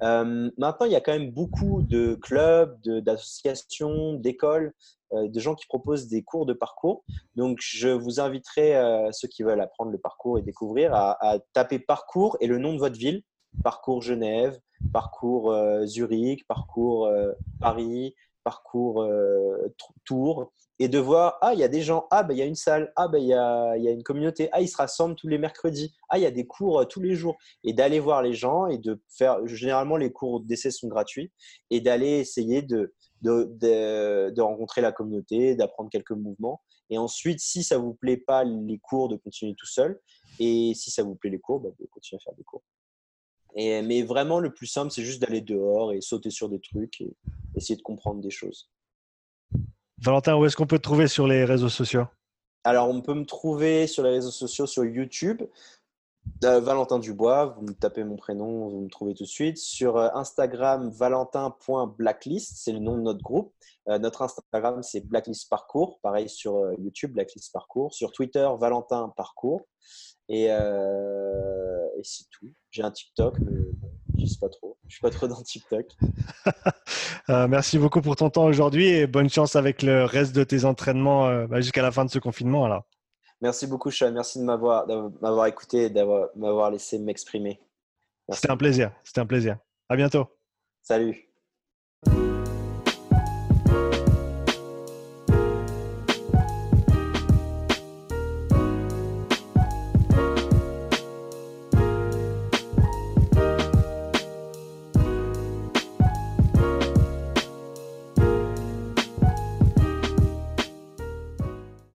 A: Euh, maintenant, il y a quand même beaucoup de clubs, d'associations, d'écoles, euh, de gens qui proposent des cours de parcours. Donc, je vous inviterai, euh, ceux qui veulent apprendre le parcours et découvrir, à, taper parcours et le nom de votre ville. Parcours Genève, parcours Zurich, parcours Paris, parcours Tours et de voir, ah, il y a des gens, ah, ben, il y a une salle, ah, ben, il y a, y a une communauté, ah, ils se rassemblent tous les mercredis, ah, il y a des cours euh, tous les jours. Et d'aller voir les gens et de faire, généralement, les cours d'essai sont gratuits, et d'aller essayer de, de, de, rencontrer la communauté, d'apprendre quelques mouvements. Et ensuite, si ça vous plaît pas les cours, de continuer tout seul. Et si ça vous plaît les cours, ben, de continuer à faire des cours. Et, mais vraiment, le plus simple, c'est juste d'aller dehors et sauter sur des trucs et essayer de comprendre des choses.
B: Valentin, où est-ce qu'on peut te trouver sur les réseaux sociaux?
A: Alors, on peut me trouver sur les réseaux sociaux, sur YouTube. Euh, Valentin Dubois, vous me tapez mon prénom, vous me trouvez tout de suite. Sur euh, Instagram, valentin.blacklist, c'est le nom de notre groupe. Euh, notre Instagram, c'est Blacklist Parcours. Pareil sur YouTube, Blacklist Parcours. Sur Twitter, Valentin Parcours. Et, c'est tout. J'ai un TikTok, mais j'utilise pas trop. Je suis pas trop dans TikTok.
B: Euh, merci beaucoup pour ton temps aujourd'hui et bonne chance avec le reste de tes entraînements euh, bah, jusqu'à la fin de ce confinement. Alors.
A: Merci beaucoup, Sean. Merci de m'avoir, m'avoir écouté et d'avoir, m'avoir laissé m'exprimer.
B: C'était un plaisir. C'était un plaisir. À bientôt.
A: Salut.